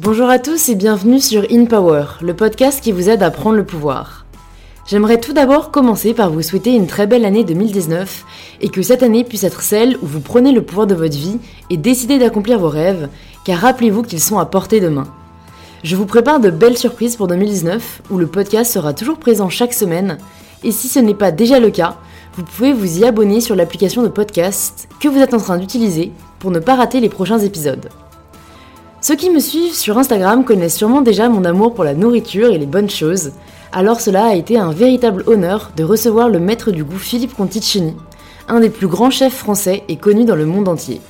Bonjour à tous et bienvenue sur In Power, le podcast qui vous aide à prendre le pouvoir. J'aimerais tout d'abord commencer par vous souhaiter une très belle année 2019 et que cette année puisse être celle où vous prenez le pouvoir de votre vie et décidez d'accomplir vos rêves, car rappelez-vous qu'ils sont à portée de main. Je vous prépare de belles surprises pour 2019 où le podcast sera toujours présent chaque semaine et si ce n'est pas déjà le cas, vous pouvez vous y abonner sur l'application de podcast que vous êtes en train d'utiliser pour ne pas rater les prochains épisodes. Ceux qui me suivent sur Instagram connaissent sûrement déjà mon amour pour la nourriture et les bonnes choses, alors cela a été un véritable honneur de recevoir le maître du goût Philippe Conticini, un des plus grands chefs français et connu dans le monde entier.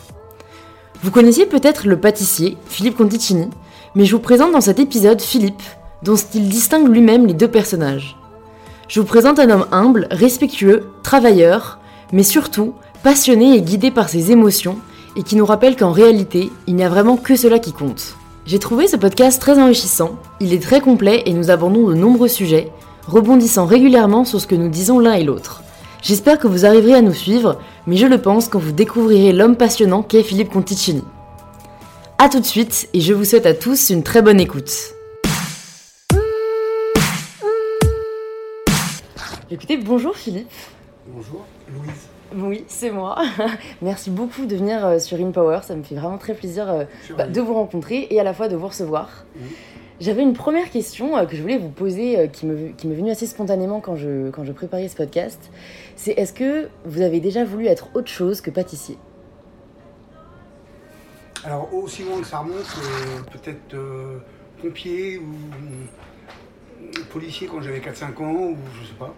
Vous connaissiez peut-être le pâtissier, Philippe Conticini, mais je vous présente dans cet épisode Philippe, dont style distingue lui-même les deux personnages. Je vous présente un homme humble, respectueux, travailleur, mais surtout passionné et guidé par ses émotions, et qui nous rappelle qu'en réalité, il n'y a vraiment que cela qui compte. J'ai trouvé ce podcast très enrichissant, il est très complet et nous abordons de nombreux sujets, rebondissant régulièrement sur ce que nous disons l'un et l'autre. J'espère que vous arriverez à nous suivre, mais je le pense quand vous découvrirez l'homme passionnant qu'est Philippe Conticini. A tout de suite et je vous souhaite à tous une très bonne écoute. Écoutez, bonjour Philippe. Bonjour, Louise. Oui, c'est moi. Merci beaucoup de venir euh, sur InPower. Ça me fait vraiment très plaisir euh, bah, de vous rencontrer et à la fois de vous recevoir. Mhm. J'avais une première question euh, que je voulais vous poser, qui me qui m'est venue assez spontanément quand je, quand je préparais ce podcast. C'est est-ce que vous avez déjà voulu être autre chose que pâtissier? Alors, aussi loin que ça remonte, euh, peut-être euh, pompier ou euh, policier quand j'avais 4-5 ans, ou je sais pas.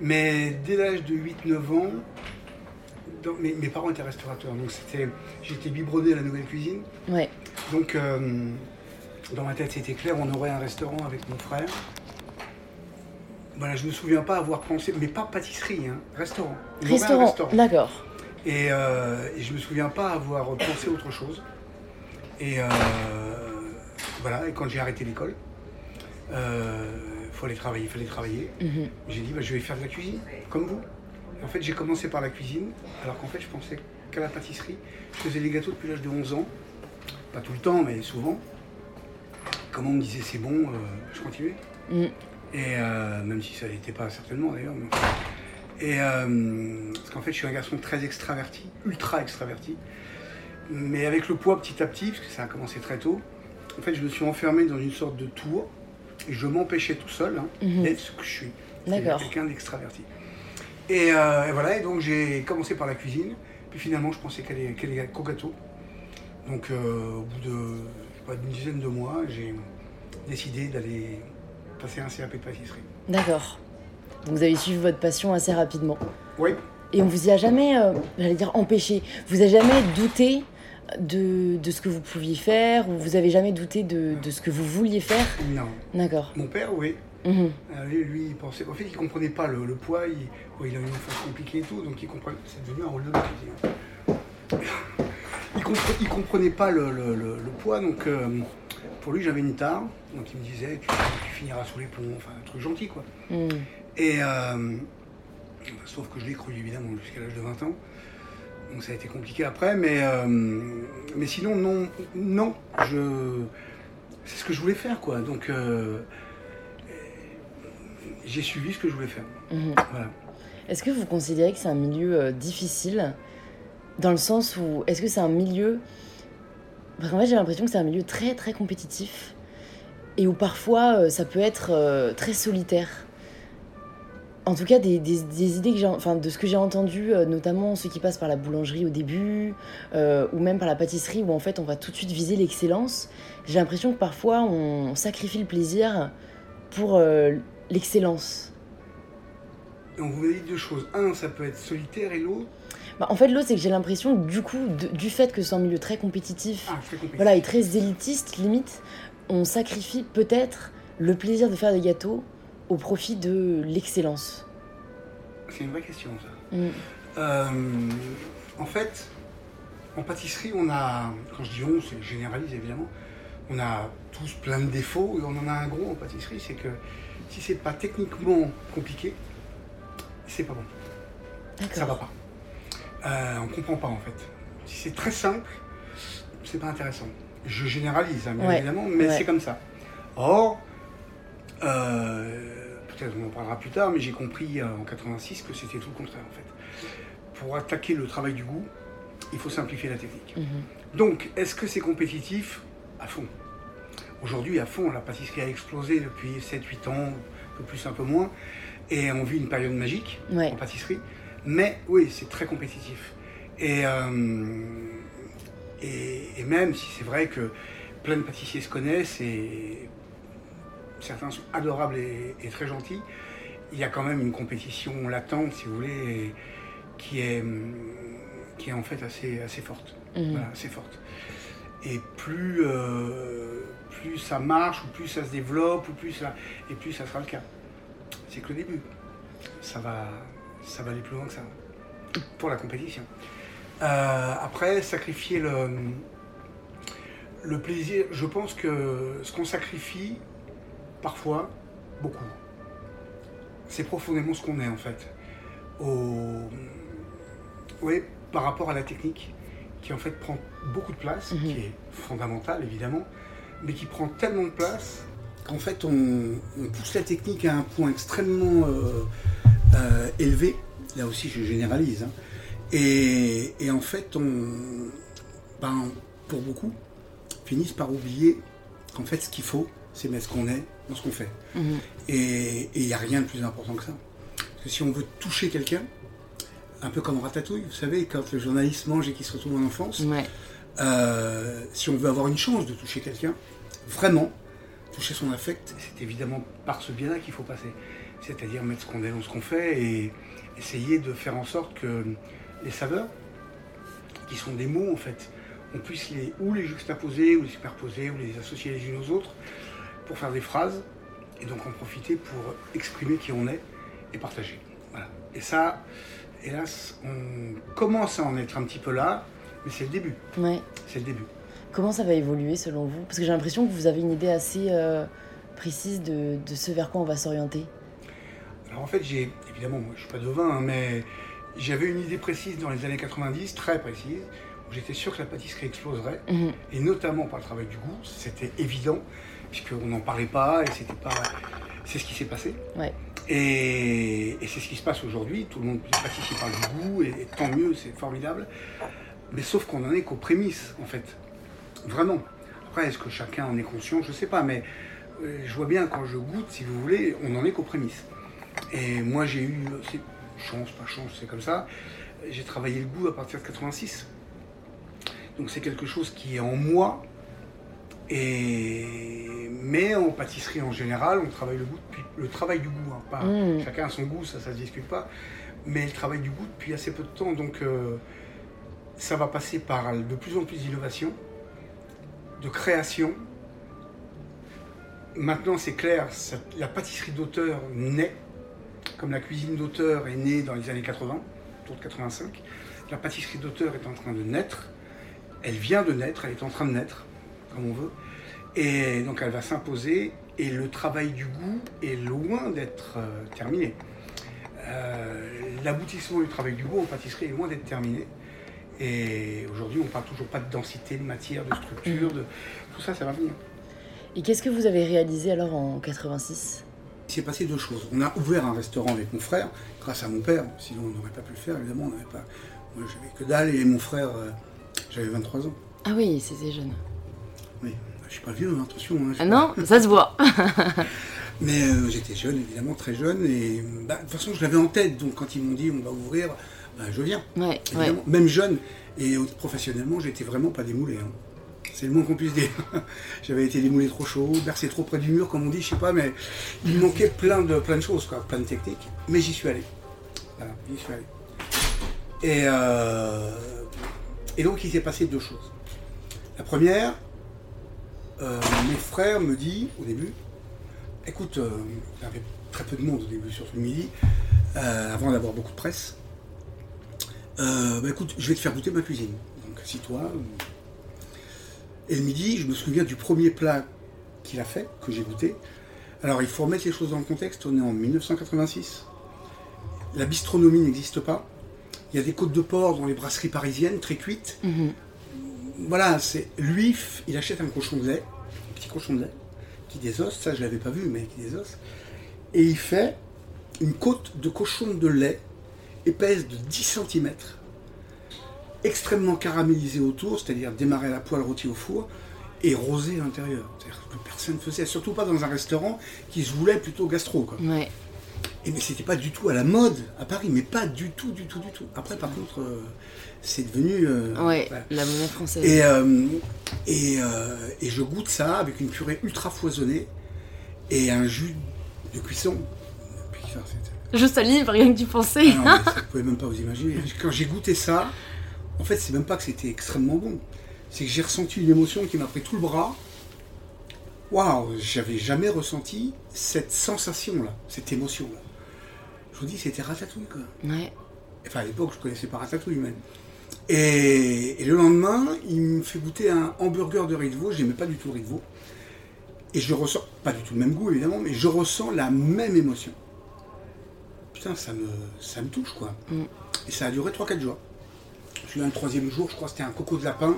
Mais dès l'âge de 8-9 ans, mes, mes parents étaient restaurateurs, donc c'était, j'étais biberonné à la nouvelle cuisine. Ouais. Donc, euh, dans ma tête, c'était clair, on aurait un restaurant avec mon frère. Voilà, je me souviens pas avoir pensé, mais pas pâtisserie, hein, restaurant. Restaurant. restaurant. D'accord. Et, euh, et je me souviens pas avoir pensé autre chose. Et euh, voilà, et quand j'ai arrêté l'école, euh, fallait travailler, fallait travailler. Mhm. J'ai dit, bah, je vais faire de la cuisine, comme vous. En fait, j'ai commencé par la cuisine, alors qu'en fait, je pensais qu'à la pâtisserie. Je faisais des gâteaux depuis l'âge de 11 ans. Pas tout le temps, mais souvent. Comme on me disait c'est bon, euh, je continuais. Mhm. Et euh, même si ça n'était pas certainement d'ailleurs. mais- Et euh, parce qu'en fait, je suis un garçon très extraverti, ultra extraverti. Mais avec le poids petit à petit, parce que ça a commencé très tôt, en fait, je me suis enfermé dans une sorte de tour et je m'empêchais tout seul hein, Mhm. d'être ce que je suis. D'accord. quelqu'un d'extraverti. Et, euh, et voilà, et donc j'ai commencé par la cuisine, puis finalement, je pensais qu'elle est, qu'elle est qu'au gâteau. Donc, euh, au bout de je sais pas, d'une dizaine de mois, j'ai décidé d'aller passer un CAP de pâtisserie. D'accord. Donc vous avez suivi votre passion assez rapidement. Oui, Et on vous y a jamais, euh, j'allais dire empêché, vous avez jamais douté de, de ce que vous pouviez faire ou vous avez jamais douté de, de ce que vous vouliez faire? Non. D'accord. Mon père, oui. Mhm. Euh, lui, il pensait. En fait, il comprenait pas le, le poids. Il, a une enfance compliquée et tout, donc il comprenait. C'est devenu un rôle de. Il, compre- il comprenait pas le, le- le- le poids, donc euh, pour lui, j'avais une tare. Donc il me disait, tu, tu finiras sous les plombs, enfin un truc gentil, quoi. Mhm. Et euh, sauf que je l'ai cru évidemment jusqu'à l'âge de 20 ans. Donc ça a été compliqué après, mais, euh, mais sinon non, non, je, c'est ce que je voulais faire quoi. Donc euh, j'ai suivi ce que je voulais faire. Mhm. Voilà. Est-ce que vous considérez que c'est un milieu euh, difficile? Dans le sens où est-ce que c'est un milieu parce qu'en fait j'ai l'impression que c'est un milieu très très compétitif et où parfois euh, ça peut être euh, très solitaire. En tout cas, des, des- des idées que j'ai, enfin, de ce que j'ai entendu, euh, notamment ceux qui passent par la boulangerie au début, ou même par la pâtisserie, où en fait on va tout de suite viser l'excellence. J'ai l'impression que parfois on sacrifie le plaisir pour l'excellence. Donc vous dit deux choses. Un, ça peut être solitaire et l'autre, Bah, en fait, l'autre, c'est que j'ai l'impression, du coup, de- du fait que c'est un milieu très compétitif, ah, très compliqué. voilà, et très élitiste, limite, on sacrifie peut-être le plaisir de faire des gâteaux au profit de l'excellence. C'est une vraie question ça. Mm. Euh, en fait, en pâtisserie, on a, quand je dis on, c'est généralise évidemment, on a tous plein de défauts et on en a un gros en pâtisserie, c'est que si c'est pas techniquement compliqué, c'est pas bon. Ça va pas. Euh, on comprend pas en fait. Si c'est très simple, c'est pas intéressant. Je généralise, hein, bien Ouais, évidemment, mais ouais. c'est comme ça. Or, euh, peut-être on en parlera plus tard, mais j'ai compris euh, en 86 que c'était tout le contraire en fait. Pour attaquer le travail du goût, il faut simplifier la technique. Mhm. Donc, est-ce que c'est compétitif? À fond. Aujourd'hui, à fond, la pâtisserie a explosé depuis 7-8 ans, un peu plus, un peu moins, et on vit une période magique Ouais. en pâtisserie. Mais oui, c'est très compétitif. Et, euh, et, et même si c'est vrai que plein de pâtissiers se connaissent et certains sont adorables et, et très gentils, il y a quand même une compétition latente, si vous voulez, qui est, qui est en fait assez, assez forte. Mhm. Voilà, assez forte. Et plus, euh, plus ça marche, ou plus ça se développe, ou plus ça, et plus ça sera le cas. C'est que le début. Ça va, ça va aller plus loin que ça. Pour la compétition. Euh, après, sacrifier le, le plaisir, je pense que ce qu'on sacrifie, parfois, beaucoup, c'est profondément ce qu'on est en fait. Au, oui, par rapport à la technique, qui en fait prend beaucoup de place, Mhm. qui est fondamentale évidemment, mais qui prend tellement de place qu'en fait on, on pousse la technique à un point extrêmement euh, euh, élevé. Là aussi, je généralise. hein. Et, et en fait, on, ben, pour beaucoup, finissent par oublier qu'en fait, ce qu'il faut, c'est mettre ce qu'on est dans ce qu'on fait. Mhm. Et il n'y a rien de plus important que ça. Parce que si on veut toucher quelqu'un, un peu comme Ratatouille, vous savez, quand le journaliste mange et qu'il se retrouve en enfance, Ouais. Euh, si on veut avoir une chance de toucher quelqu'un, vraiment, toucher son affect, c'est évidemment par ce biais-là qu'il faut passer. C'est-à-dire mettre ce qu'on est dans ce qu'on fait et essayer de faire en sorte que les saveurs, qui sont des mots en fait, on puisse les, ou les juxtaposer, ou les superposer, ou les associer les unes aux autres pour faire des phrases et donc en profiter pour exprimer qui on est et partager. Et ça, hélas, on commence à en être un petit peu là, mais c'est le début. Ouais. C'est le début. Comment ça va évoluer selon vous? Parce que j'ai l'impression que vous avez une idée assez euh, précise de, de ce vers quoi on va s'orienter. Alors en fait, j'ai évidemment, moi, je suis pas devin, hein, mais j'avais une idée précise dans les années 90, très précise, où j'étais sûr que la pâtisserie exploserait, Mhm. et notamment par le travail du goût, c'était évident, puisqu'on n'en parlait pas, et c'était pas. C'est ce qui s'est passé. Ouais. Et, et c'est ce qui se passe aujourd'hui. Tout le monde, pâtissiers parlent du goût, et, et tant mieux, c'est formidable. Mais sauf qu'on en est qu'aux prémices, en fait. Vraiment. Après, est-ce que chacun en est conscient? Je sais pas, mais euh, je vois bien quand je goûte, si vous voulez, on n'en est qu'aux prémices. Et moi, j'ai eu, c'est chance, pas chance, c'est comme ça. J'ai travaillé le goût à partir de 86. Donc c'est quelque chose qui est en moi. Et... Mais en pâtisserie en général, on travaille le goût depuis le travail du goût. hein, pas, Mm. Chacun a son goût, ça, ça se discute pas. Mais le travail du goût depuis assez peu de temps. Donc euh, ça va passer par de plus en plus d'innovation, de création. Maintenant, c'est clair, la pâtisserie d'auteur naît, comme la cuisine d'auteur est née dans les années 80, autour de 85. La pâtisserie d'auteur est en train de naître. Elle vient de naître, elle est en train de naître, comme on veut. Et donc elle va s'imposer. Et le travail du goût est loin d'être euh, terminé. Euh, L'aboutissement du travail du goût en pâtisserie est loin d'être terminé. Et aujourd'hui, on ne parle toujours pas de densité, de matière, de structure, de... tout ça, ça va venir. Et qu'est-ce que vous avez réalisé alors en 86 Il s'est passé deux choses. On a ouvert un restaurant avec mon frère, grâce à mon père, sinon on n'aurait pas pu le faire, évidemment. On n'avait pas... Moi, j'avais que dalle et mon frère, euh, j'avais 23 ans. Ah oui, c'était jeune. Oui, je suis pas vieux, hein, attention. hein, Ah pas- non, ça se voit. Mais euh, j'étais jeune, évidemment, très jeune. Et bah, de toute façon, je l'avais en tête. Donc quand ils m'ont dit on va ouvrir, bah, je viens. Ouais, ouais. Évidemment. Même jeune. Et professionnellement, j'étais vraiment pas démoulé. hein. C'est le moins qu'on puisse dire. J'avais été démoulé trop chaud, bercé trop près du mur, comme on dit, je sais pas, mais il me manquait plein de, plein de choses, quoi, plein de techniques. Mais j'y suis allé. Voilà, j'y suis allé. Et, euh, et donc, il s'est passé deux choses. La première, euh, mon frère me dit au début, écoute, euh, il y avait très peu de monde au début, surtout le midi, avant d'avoir beaucoup de presse. Euh, bah écoute, je vais te faire goûter ma cuisine. Donc assis-toi. Et le midi, je me souviens du premier plat qu'il a fait, que j'ai goûté. Alors il faut remettre les choses dans le contexte, on est en 1986. La bistronomie n'existe pas. Il y a des côtes de porc dans les brasseries parisiennes, très cuites. Mhm. voilà, c'est lui, il achète un cochon de lait, un petit cochon de lait, qui des os, ça je l'avais pas vu, mais qui des os, et il fait une côte de cochon de lait épaisse de 10 cm, extrêmement caramélisée autour, c'est-à-dire démarrer à la poêle, rôti au four, et rosé à l'intérieur. C'est-à-dire que personne ne faisait, surtout pas dans un restaurant qui se voulait plutôt gastro. Quoi. Ouais. Et mais c'était pas du tout à la mode à Paris, mais pas du tout, du tout, du tout. Après, par contre, euh, c'est devenu. euh, Ouais, voilà. la monnaie française. Et, euh, et, et je goûte ça avec une purée ultra foisonnée et un jus de cuisson. Je salive, rien que tu pensais. Ah non, vous pouvez même pas vous imaginer. Quand j'ai goûté ça, en fait, c'est même pas que c'était extrêmement bon. C'est que j'ai ressenti une émotion qui m'a pris tout le bras. Waouh, j'avais jamais ressenti cette sensation-là, cette émotion-là. Je vous dis, c'était ratatouille, quoi. Ouais. Enfin, à l'époque, je connaissais pas ratatouille, même. Et, et le lendemain, il me fait goûter un hamburger de riz de veau. J'aimais pas du tout le riz de veau. Et je ressens, pas du tout le même goût, évidemment, mais je ressens la même émotion. Putain, ça me, ça me touche, quoi. Mm. Et ça a duré 3-4 jours. Je le troisième jour, je crois que c'était un coco de lapin.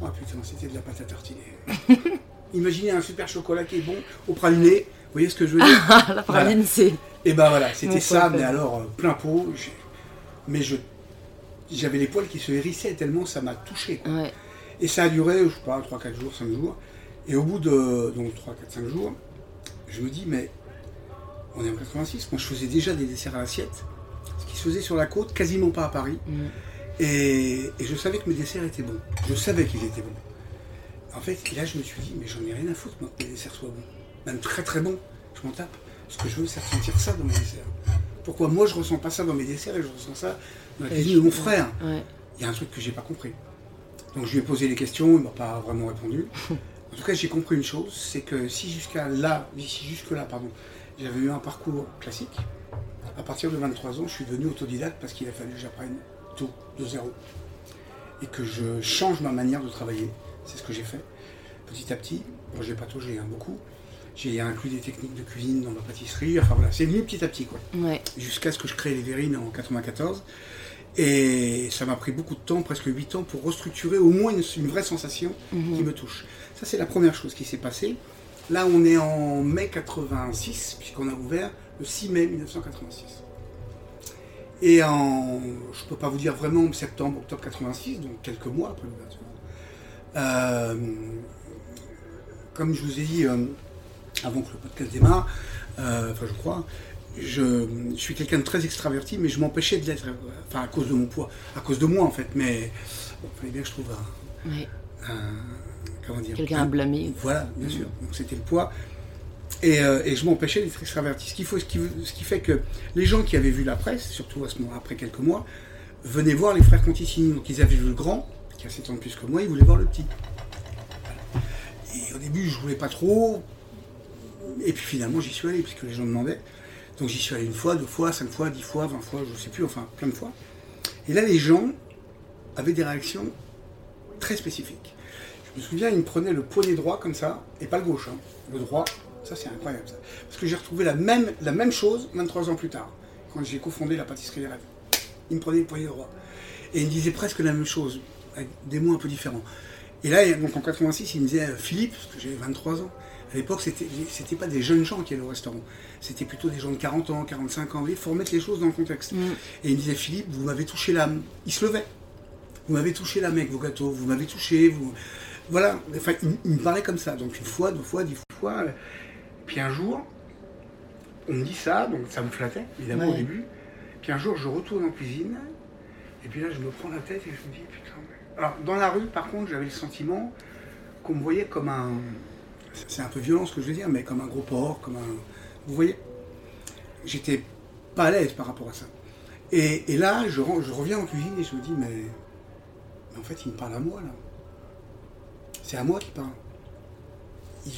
Oh putain, c'était de la pâte à tartiner. Imaginez un super chocolat qui est bon au praliné. Vous voyez ce que je veux dire la praline, c'est. et ben voilà, c'était ça, mais alors euh, plein pot. Mais je, j'avais les poils qui se hérissaient tellement ça m'a touché. quoi. Ouais. Et ça a duré, je sais pas, 3-4 jours, 5 jours. Et au bout de donc 3, 4, 5 jours, je me dis, mais on est en 86, moi je faisais déjà des desserts à l'assiette, ce qui se faisait sur la côte, quasiment pas à Paris. Mm. Et, et je savais que mes desserts étaient bons. Je savais qu'ils étaient bons. En fait, là, je me suis dit, mais j'en ai rien à foutre, moi, que mes desserts soient bons. Même très très bons. Je m'en tape. Ce que je veux, c'est ressentir ça dans mes desserts. Pourquoi moi, je ressens pas ça dans mes desserts et je ressens ça dans la cuisine de mon frère Ouais. Il y a un truc que j'ai pas compris. Donc, je lui ai posé les questions, il m'a pas vraiment répondu. En tout cas, j'ai compris une chose, c'est que si jusqu'à là, si jusque-là, pardon, j'avais eu un parcours classique, à partir de 23 ans, je suis devenu autodidacte parce qu'il a fallu que j'apprenne tout de zéro. Et que je change ma manière de travailler. C'est ce que j'ai fait. Petit à petit, bon, j'ai pataugé hein, beaucoup. J'ai inclus des techniques de cuisine dans ma pâtisserie. Enfin voilà, c'est venu petit à petit quoi. Ouais. Jusqu'à ce que je crée les verrines en 94. Et ça m'a pris beaucoup de temps, presque 8 ans, pour restructurer au moins une, une vraie sensation qui me touche. Ça, c'est la première chose qui s'est passée. Là, on est en mai 86, puisqu'on a ouvert le 6 mai 1986. Et en, je ne peux pas vous dire vraiment septembre, octobre 86, donc quelques mois après l'ouverture. Euh, comme je vous ai dit euh, avant que le podcast démarre, euh, enfin je crois, je, je suis quelqu'un de très extraverti, mais je m'empêchais de l'être, enfin à cause de mon poids, à cause de moi en fait, mais bon, il fallait bien que je trouve un- comment dire, Quelqu'un un- à blâmer. voilà, bien sûr. Donc c'était le poids. Et, euh, et je m'empêchais d'être extraverti. Ce qui, faut, ce, qui, ce qui fait que les gens qui avaient vu la presse, surtout à ce moment, après quelques mois, venaient voir les frères Conticini. Donc ils avaient vu le grand, qui a 7 ans de plus que moi, ils voulaient voir le petit. Voilà. Et au début, je voulais pas trop. Et puis finalement, j'y suis allé, puisque les gens demandaient. Donc j'y suis allé une fois, deux fois, cinq fois, dix fois, vingt fois, je sais plus, enfin plein de fois. Et là, les gens avaient des réactions très spécifiques. Je me souviens, il me prenait le poignet droit comme ça, et pas le gauche, hein. le droit. Ça, c'est incroyable, ça. Parce que j'ai retrouvé la même, la même chose 23 ans plus tard, quand j'ai cofondé la pâtisserie des rêves. Il me prenait le poignet droit. Et il me disait presque la même chose, avec des mots un peu différents. Et là, donc en 86, il me disait euh, Philippe, parce que j'avais 23 ans. À l'époque, c'était c'était pas des jeunes gens qui allaient au restaurant. C'était plutôt des gens de 40 ans, 45 ans. Il faut remettre les choses dans le contexte. Mm. Et il me disait Philippe, vous m'avez touché l'âme. Il se levait. Vous m'avez touché l'âme avec vos gâteaux. Vous m'avez touché. Vous... Voilà. Enfin, il, il me parlait comme ça. Donc une fois, deux fois, dix fois. Puis un jour, on me dit ça, donc ça me flattait, évidemment, au début. Puis un jour, je retourne en cuisine. Et puis là, je me prends la tête et je me dis, putain. mais- Alors, dans la rue, par contre, j'avais le sentiment qu'on me voyait comme un. C'est un peu violent ce que je veux dire, mais comme un gros porc, comme un. Vous voyez J'étais pas à l'aise par rapport à ça. Et, et là, je, reviens en cuisine et je me dis, mais, mais en fait, il me parle à moi, là. C'est à moi qui parle. Il,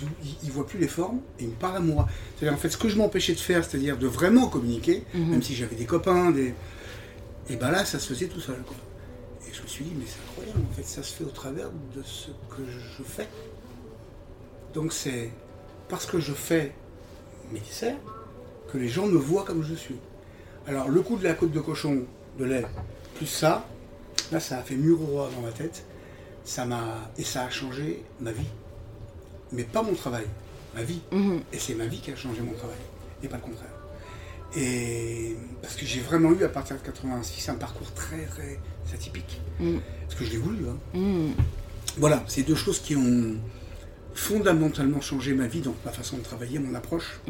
il voit plus les formes et il me parle à moi. C'est-à-dire, en fait, ce que je m'empêchais de faire, c'est-à-dire de vraiment communiquer, Mhm. même si j'avais des copains, des... et ben là, ça se faisait tout seul. quoi. Et je me suis dit, mais c'est incroyable, en fait, ça se fait au travers de ce que je fais. Donc c'est parce que je fais mes desserts que les gens me voient comme je suis. Alors le coup de la côte de cochon de lait, plus ça, là ça a fait mur au roi dans ma tête. Ça m'a et ça a changé ma vie. Mais pas mon travail, ma vie. Mhm. Et c'est ma vie qui a changé mon travail, et pas le contraire. Et parce que j'ai vraiment eu à partir de 86 un parcours très très atypique. Mhm. Parce que je l'ai voulu. hein. Mhm. Voilà, c'est deux choses qui ont fondamentalement changé ma vie, donc ma façon de travailler, mon approche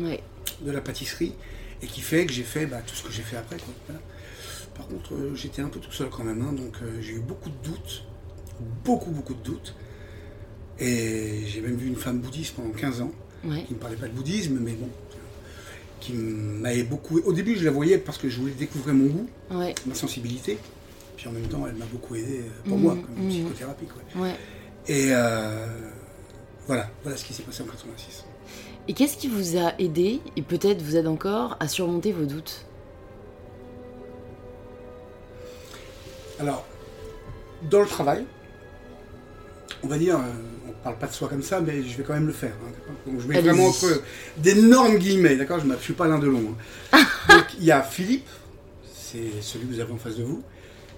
de la pâtisserie, et qui fait que j'ai fait bah, tout ce que j'ai fait après. quoi. Voilà. Par contre, euh, j'étais un peu tout seul quand même, hein, donc euh, j'ai eu beaucoup de doutes, beaucoup beaucoup de doutes. Et j'ai même vu une femme bouddhiste pendant 15 ans, Ouais. qui ne parlait pas de bouddhisme, mais bon, qui m'avait beaucoup... Au début, je la voyais parce que je voulais découvrir mon goût, Ouais. ma sensibilité, puis en même temps, elle m'a beaucoup aidé euh, pour Mhm, moi, comme mhm. psychothérapie. quoi. Ouais. Et euh, voilà, voilà ce qui s'est passé en 86. Et qu'est-ce qui vous a aidé, et peut-être vous aide encore, à surmonter vos doutes? Alors, dans le travail, on va dire, euh, on parle pas de soi comme ça, mais je vais quand même le faire. hein, Donc je mets Allez-y. vraiment entre d'énormes guillemets, d'accord? Je ne suis pas l'un de long. hein. Donc il y a Philippe, c'est celui que vous avez en face de vous,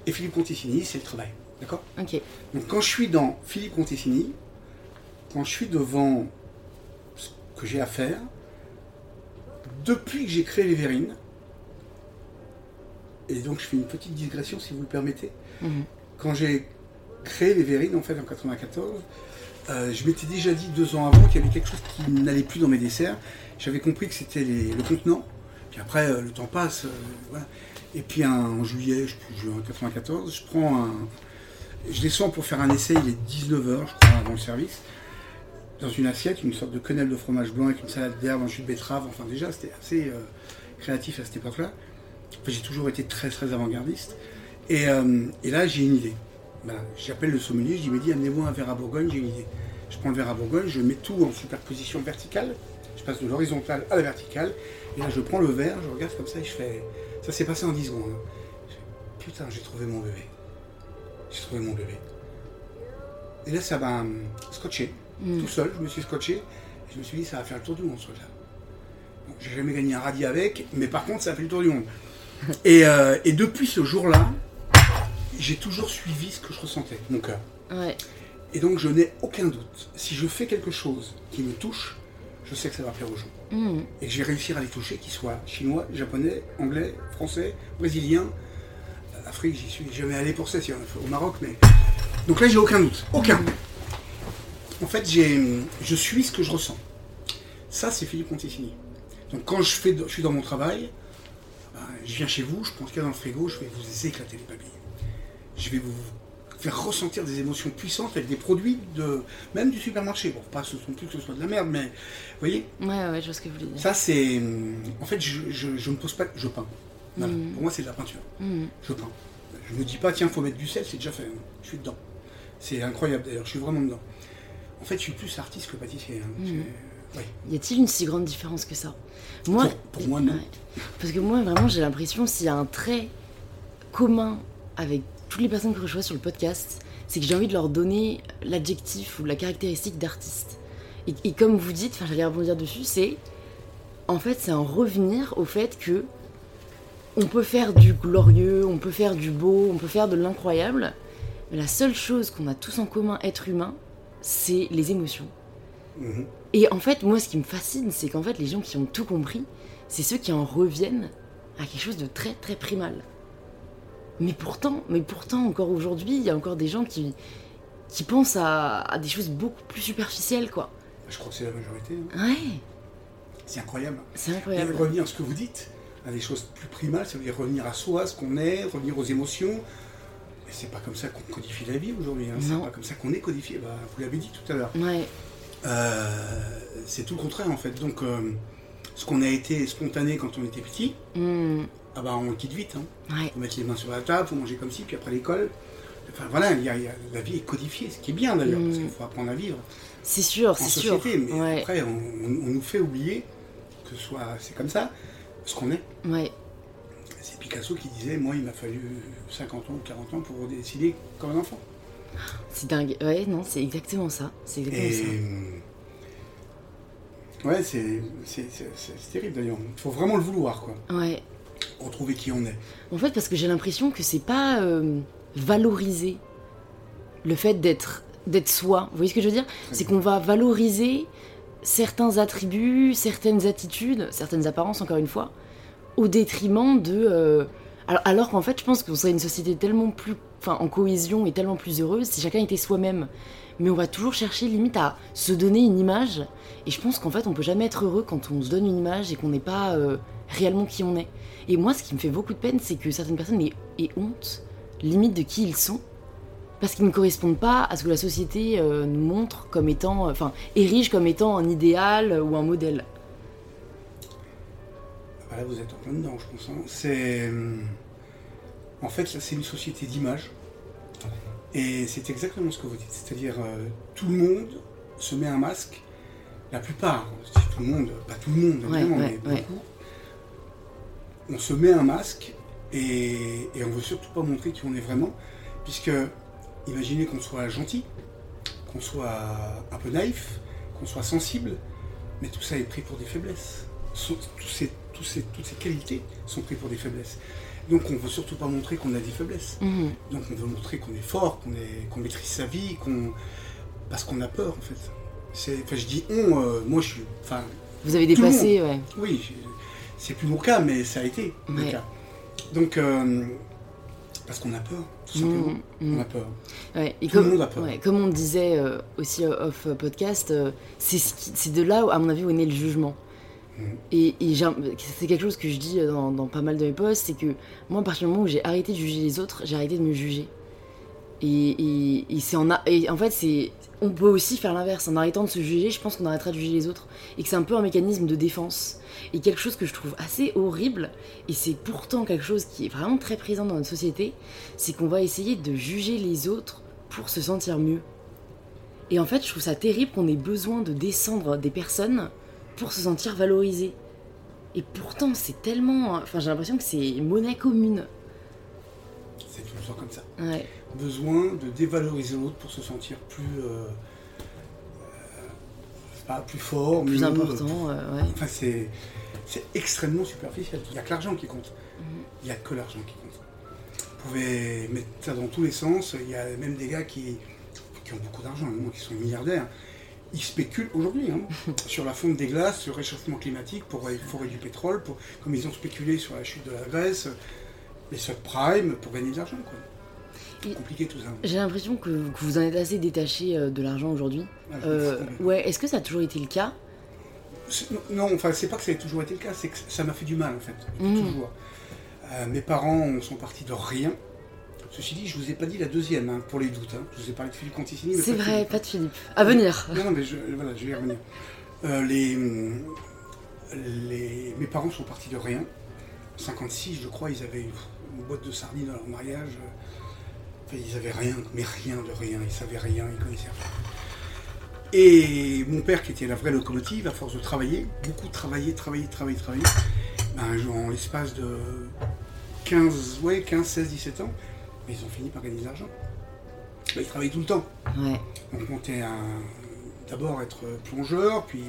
et Philippe Conticini, c'est le travail, d'accord? Ok. Donc quand je suis dans Philippe Conticini, quand je suis devant ce que j'ai à faire, depuis que j'ai créé les Vérines, et donc je fais une petite digression si vous le permettez, Mhm. quand j'ai créé les Vérines en fait en 94, euh, je m'étais déjà dit deux ans avant qu'il y avait quelque chose qui n'allait plus dans mes desserts. J'avais compris que c'était le contenant. Puis après, euh, le temps passe. euh. Et puis en juillet, je juin 94, je prends un. Je descends pour faire un essai, il est 19h, je crois, avant le service. Dans une assiette, une sorte de quenelle de fromage blanc avec une salade d'herbe, un jus de betterave. Enfin, déjà, c'était assez créatif à cette époque-là. Enfin, j'ai toujours été très, très avant-gardiste. Et là, j'ai une idée. Voilà. J'appelle le sommelier, je dis, mais dis, amenez-moi un verre à Bourgogne, j'ai une idée. Je prends le verre à Bourgogne, je mets tout en superposition verticale. Je passe de l'horizontale à la verticale. Et là, je prends le verre, je regarde comme ça et je fais. Ça s'est passé en 10 secondes. hein. Je fais, Putain, j'ai trouvé mon bébé. J'ai trouvé mon bébé. Et là, ça m'a hum, scotché. Mm. Tout seul, je me suis scotché. Et je me suis dit, ça va faire le tour du monde, ce truc-là. J'ai jamais gagné un radis avec, mais par contre, ça a fait le tour du monde. Et, euh, et depuis ce jour-là, j'ai toujours suivi ce que je ressentais, mon cœur. Ouais. Et donc, je n'ai aucun doute. Si je fais quelque chose qui me touche, je sais que ça va plaire aux gens. Mm. Et que je vais réussir à les toucher, qu'ils soient chinois, japonais, anglais, français, brésiliens. Afrique, j'y suis jamais allé pour ça, si, au Maroc, mais. Donc là, j'ai aucun doute. Aucun. En fait, j'ai, je suis ce que je ressens. Ça, c'est Philippe Conticini. Donc quand je, fais, je suis dans mon travail, ben, je viens chez vous, je prends ce qu'il y a dans le frigo, je vais vous éclater les papilles. Je vais vous faire ressentir des émotions puissantes avec des produits de même du supermarché. Bon, pas ce sont plus que ce soit de la merde, mais vous voyez, Ouais, ouais, je vois ce que vous voulez dire. ça c'est. En fait, je, je, je me pose pas. Je peins. Voilà. Mm. Pour moi, c'est de la peinture. Mm. Je peins. Je me dis pas, tiens, faut mettre du sel, c'est déjà fait. Je suis dedans. C'est incroyable d'ailleurs, je suis vraiment dedans. En fait, je suis plus artiste que pâtissier. hein. Mm. Y a-t-il une si grande différence que ça? Moi, Pour- pour moi, non. Parce que moi, vraiment, j'ai l'impression s'il y a un trait commun avec toutes les personnes que je vois sur le podcast, c'est que j'ai envie de leur donner l'adjectif ou la caractéristique d'artiste. Et, et comme vous dites, enfin, j'allais rebondir dessus, c'est en fait, c'est un revenir au fait que on peut faire du glorieux, on peut faire du beau, on peut faire de l'incroyable, mais la seule chose qu'on a tous en commun, être humain, c'est les émotions. Mhm. Et en fait, moi, ce qui me fascine, c'est qu'en fait, les gens qui ont tout compris, c'est ceux qui en reviennent à quelque chose de très, très primal. Mais pourtant, mais pourtant, encore aujourd'hui, il y a encore des gens qui, qui pensent à, à des choses beaucoup plus superficielles, quoi. Je crois que c'est la majorité. hein. Ouais, C'est incroyable. c'est Et incroyable. revenir à ce que vous dites, à des choses plus primales, ça veut dire revenir à soi, ce qu'on est, revenir aux émotions. Et c'est pas comme ça qu'on codifie la vie aujourd'hui. hein. C'est pas comme ça qu'on est codifié. Bah, vous l'avez dit tout à l'heure. Ouais, Euh, c'est tout le contraire en fait. Donc, euh, ce qu'on a été spontané quand on était petit, Hmm, ah bah, on quitte vite. Hein. ouais, Faut mettre les mains sur la table, faut manger comme ci, puis après l'école. Enfin voilà, il y a- il y a- la vie est codifiée, ce qui est bien d'ailleurs, Mm. parce qu'il faut apprendre à vivre c'est sûr, en c'est sûr. société. Mais Ouais, après, on, on- on nous fait oublier que ce soit c'est comme ça, ce qu'on est. ouais, C'est Picasso qui disait Moi, il m'a fallu 50 ans ou 40 ans pour décider comme un enfant. c'est dingue. Ouais, non, c'est exactement ça. C'est exactement Et. Ouais, c'est terrible d'ailleurs. Il faut vraiment le vouloir, quoi. ça. Ouais. Retrouver qui on est. En fait, parce que j'ai l'impression que c'est pas euh, valoriser le fait d'être d'être soi. Vous voyez ce que je veux dire? C'est qu'on va valoriser certains attributs, certaines attitudes, certaines apparences, encore une fois, au détriment de. euh, Alors, alors qu'en fait, je pense qu'on serait une société tellement plus. Enfin, en cohésion et tellement plus heureuse si chacun était soi-même. Mais on va toujours chercher limite à se donner une image. Et je pense qu'en fait, on peut jamais être heureux quand on se donne une image et qu'on n'est pas euh, réellement qui on est. Et moi, ce qui me fait beaucoup de peine, c'est que certaines personnes aient, aient honte, limite de qui ils sont, parce qu'ils ne correspondent pas à ce que la société euh, nous montre comme étant, euh, enfin, érige comme étant un idéal euh, ou un modèle. Voilà, vous êtes en plein dedans, je pense. hein. C'est. hum, En fait, là, c'est une société d'image. Et c'est exactement ce que vous dites. C'est-à-dire, euh, tout le monde se met un masque. La plupart, tout le monde, pas tout le monde, Ouais, évidemment, ouais, mais ouais. beaucoup. On se met un masque et, et on veut surtout pas montrer qui on est vraiment. Puisque, imaginez qu'on soit gentil, qu'on soit un peu naïf, qu'on soit sensible, mais tout ça est pris pour des faiblesses. So- tous ces- tous ces- toutes ces qualités sont prises pour des faiblesses. Donc on veut surtout pas montrer qu'on a des faiblesses. Mhm. Donc on veut montrer qu'on est fort, qu'on maîtrise sa vie, qu'on parce qu'on a peur en fait. Enfin je dis on, euh, moi je suis, enfin Vous avez dépassé, ouais. oui, c'est plus mon cas, mais ça a été le Ouais. cas. Donc euh, parce qu'on a peur, tout simplement. Mhm, mhm. On a peur. Ouais, et Tout le comme, monde a peur. ouais, comme on disait euh, aussi off euh, podcast, euh, c'est ce de là, où, à mon avis, où est né le jugement. Mhm. Et, c'est quelque chose que je dis dans, dans pas mal de mes posts, c'est que moi, à partir du moment où j'ai arrêté de juger les autres, j'ai arrêté de me juger. Et, et- et c'est en, a- et en fait, c'est on peut aussi faire l'inverse. En arrêtant de se juger, je pense qu'on arrêtera de juger les autres. Et que c'est un peu un mécanisme de défense. Et quelque chose que je trouve assez horrible, et c'est pourtant quelque chose qui est vraiment très présent dans notre société, c'est qu'on va essayer de juger les autres pour se sentir mieux. Et en fait, je trouve ça terrible qu'on ait besoin de descendre des personnes pour se sentir valorisé. Et pourtant, c'est tellement. Enfin, j'ai l'impression que c'est monnaie commune. C'est tout le temps comme ça. Ouais. Besoin de dévaloriser l'autre pour se sentir plus, euh, euh, pas plus fort, Plus mieux, important, euh, ouais. Enfin, c'est, c'est extrêmement superficiel. Il n'y a que l'argent qui compte. Mhm. Il n'y a que l'argent qui compte. Vous pouvez mettre ça dans tous les sens. Il y a même des gars qui, qui ont beaucoup d'argent, moment, qui sont milliardaires. Ils spéculent aujourd'hui hein, sur la fonte des glaces, sur le réchauffement climatique, pour forer du pétrole, pour, comme ils ont spéculé sur la chute de la Grèce, les subprimes, pour gagner de l'argent. quoi. C'est compliqué tout ça. J'ai l'impression que, que vous en êtes assez détaché euh, de l'argent aujourd'hui. Ah, Euh, ouais, est-ce que ça a toujours été le cas? Non, enfin, c'est pas que ça ait toujours été le cas, c'est que ça m'a fait du mal en fait, Mhm. toujours. Euh, mes parents sont partis de rien. Ceci dit, je vous ai pas dit la deuxième, hein, pour les doutes. hein. Je vous ai parlé de Philippe Conticini. C'est vrai, Philippe, pas de Philippe. À venir. Non, non, mais je, voilà, je vais y revenir. Euh, les, les, mes parents sont partis de rien. En 56, je crois, ils avaient une, boîte de sardines dans leur mariage. Enfin, ils avaient rien, mais rien de rien. Ils savaient rien, ils connaissaient rien. Et mon père, qui était la vraie locomotive, à force de travailler, beaucoup travailler, travailler, travailler, travailler, ben, en l'espace de 15, ouais, 15, 16, 17 ans, mais ils ont fini par gagner de l'argent. Ben, ils travaillaient tout le temps. Ouais. On comptait d'abord être plongeur, puis.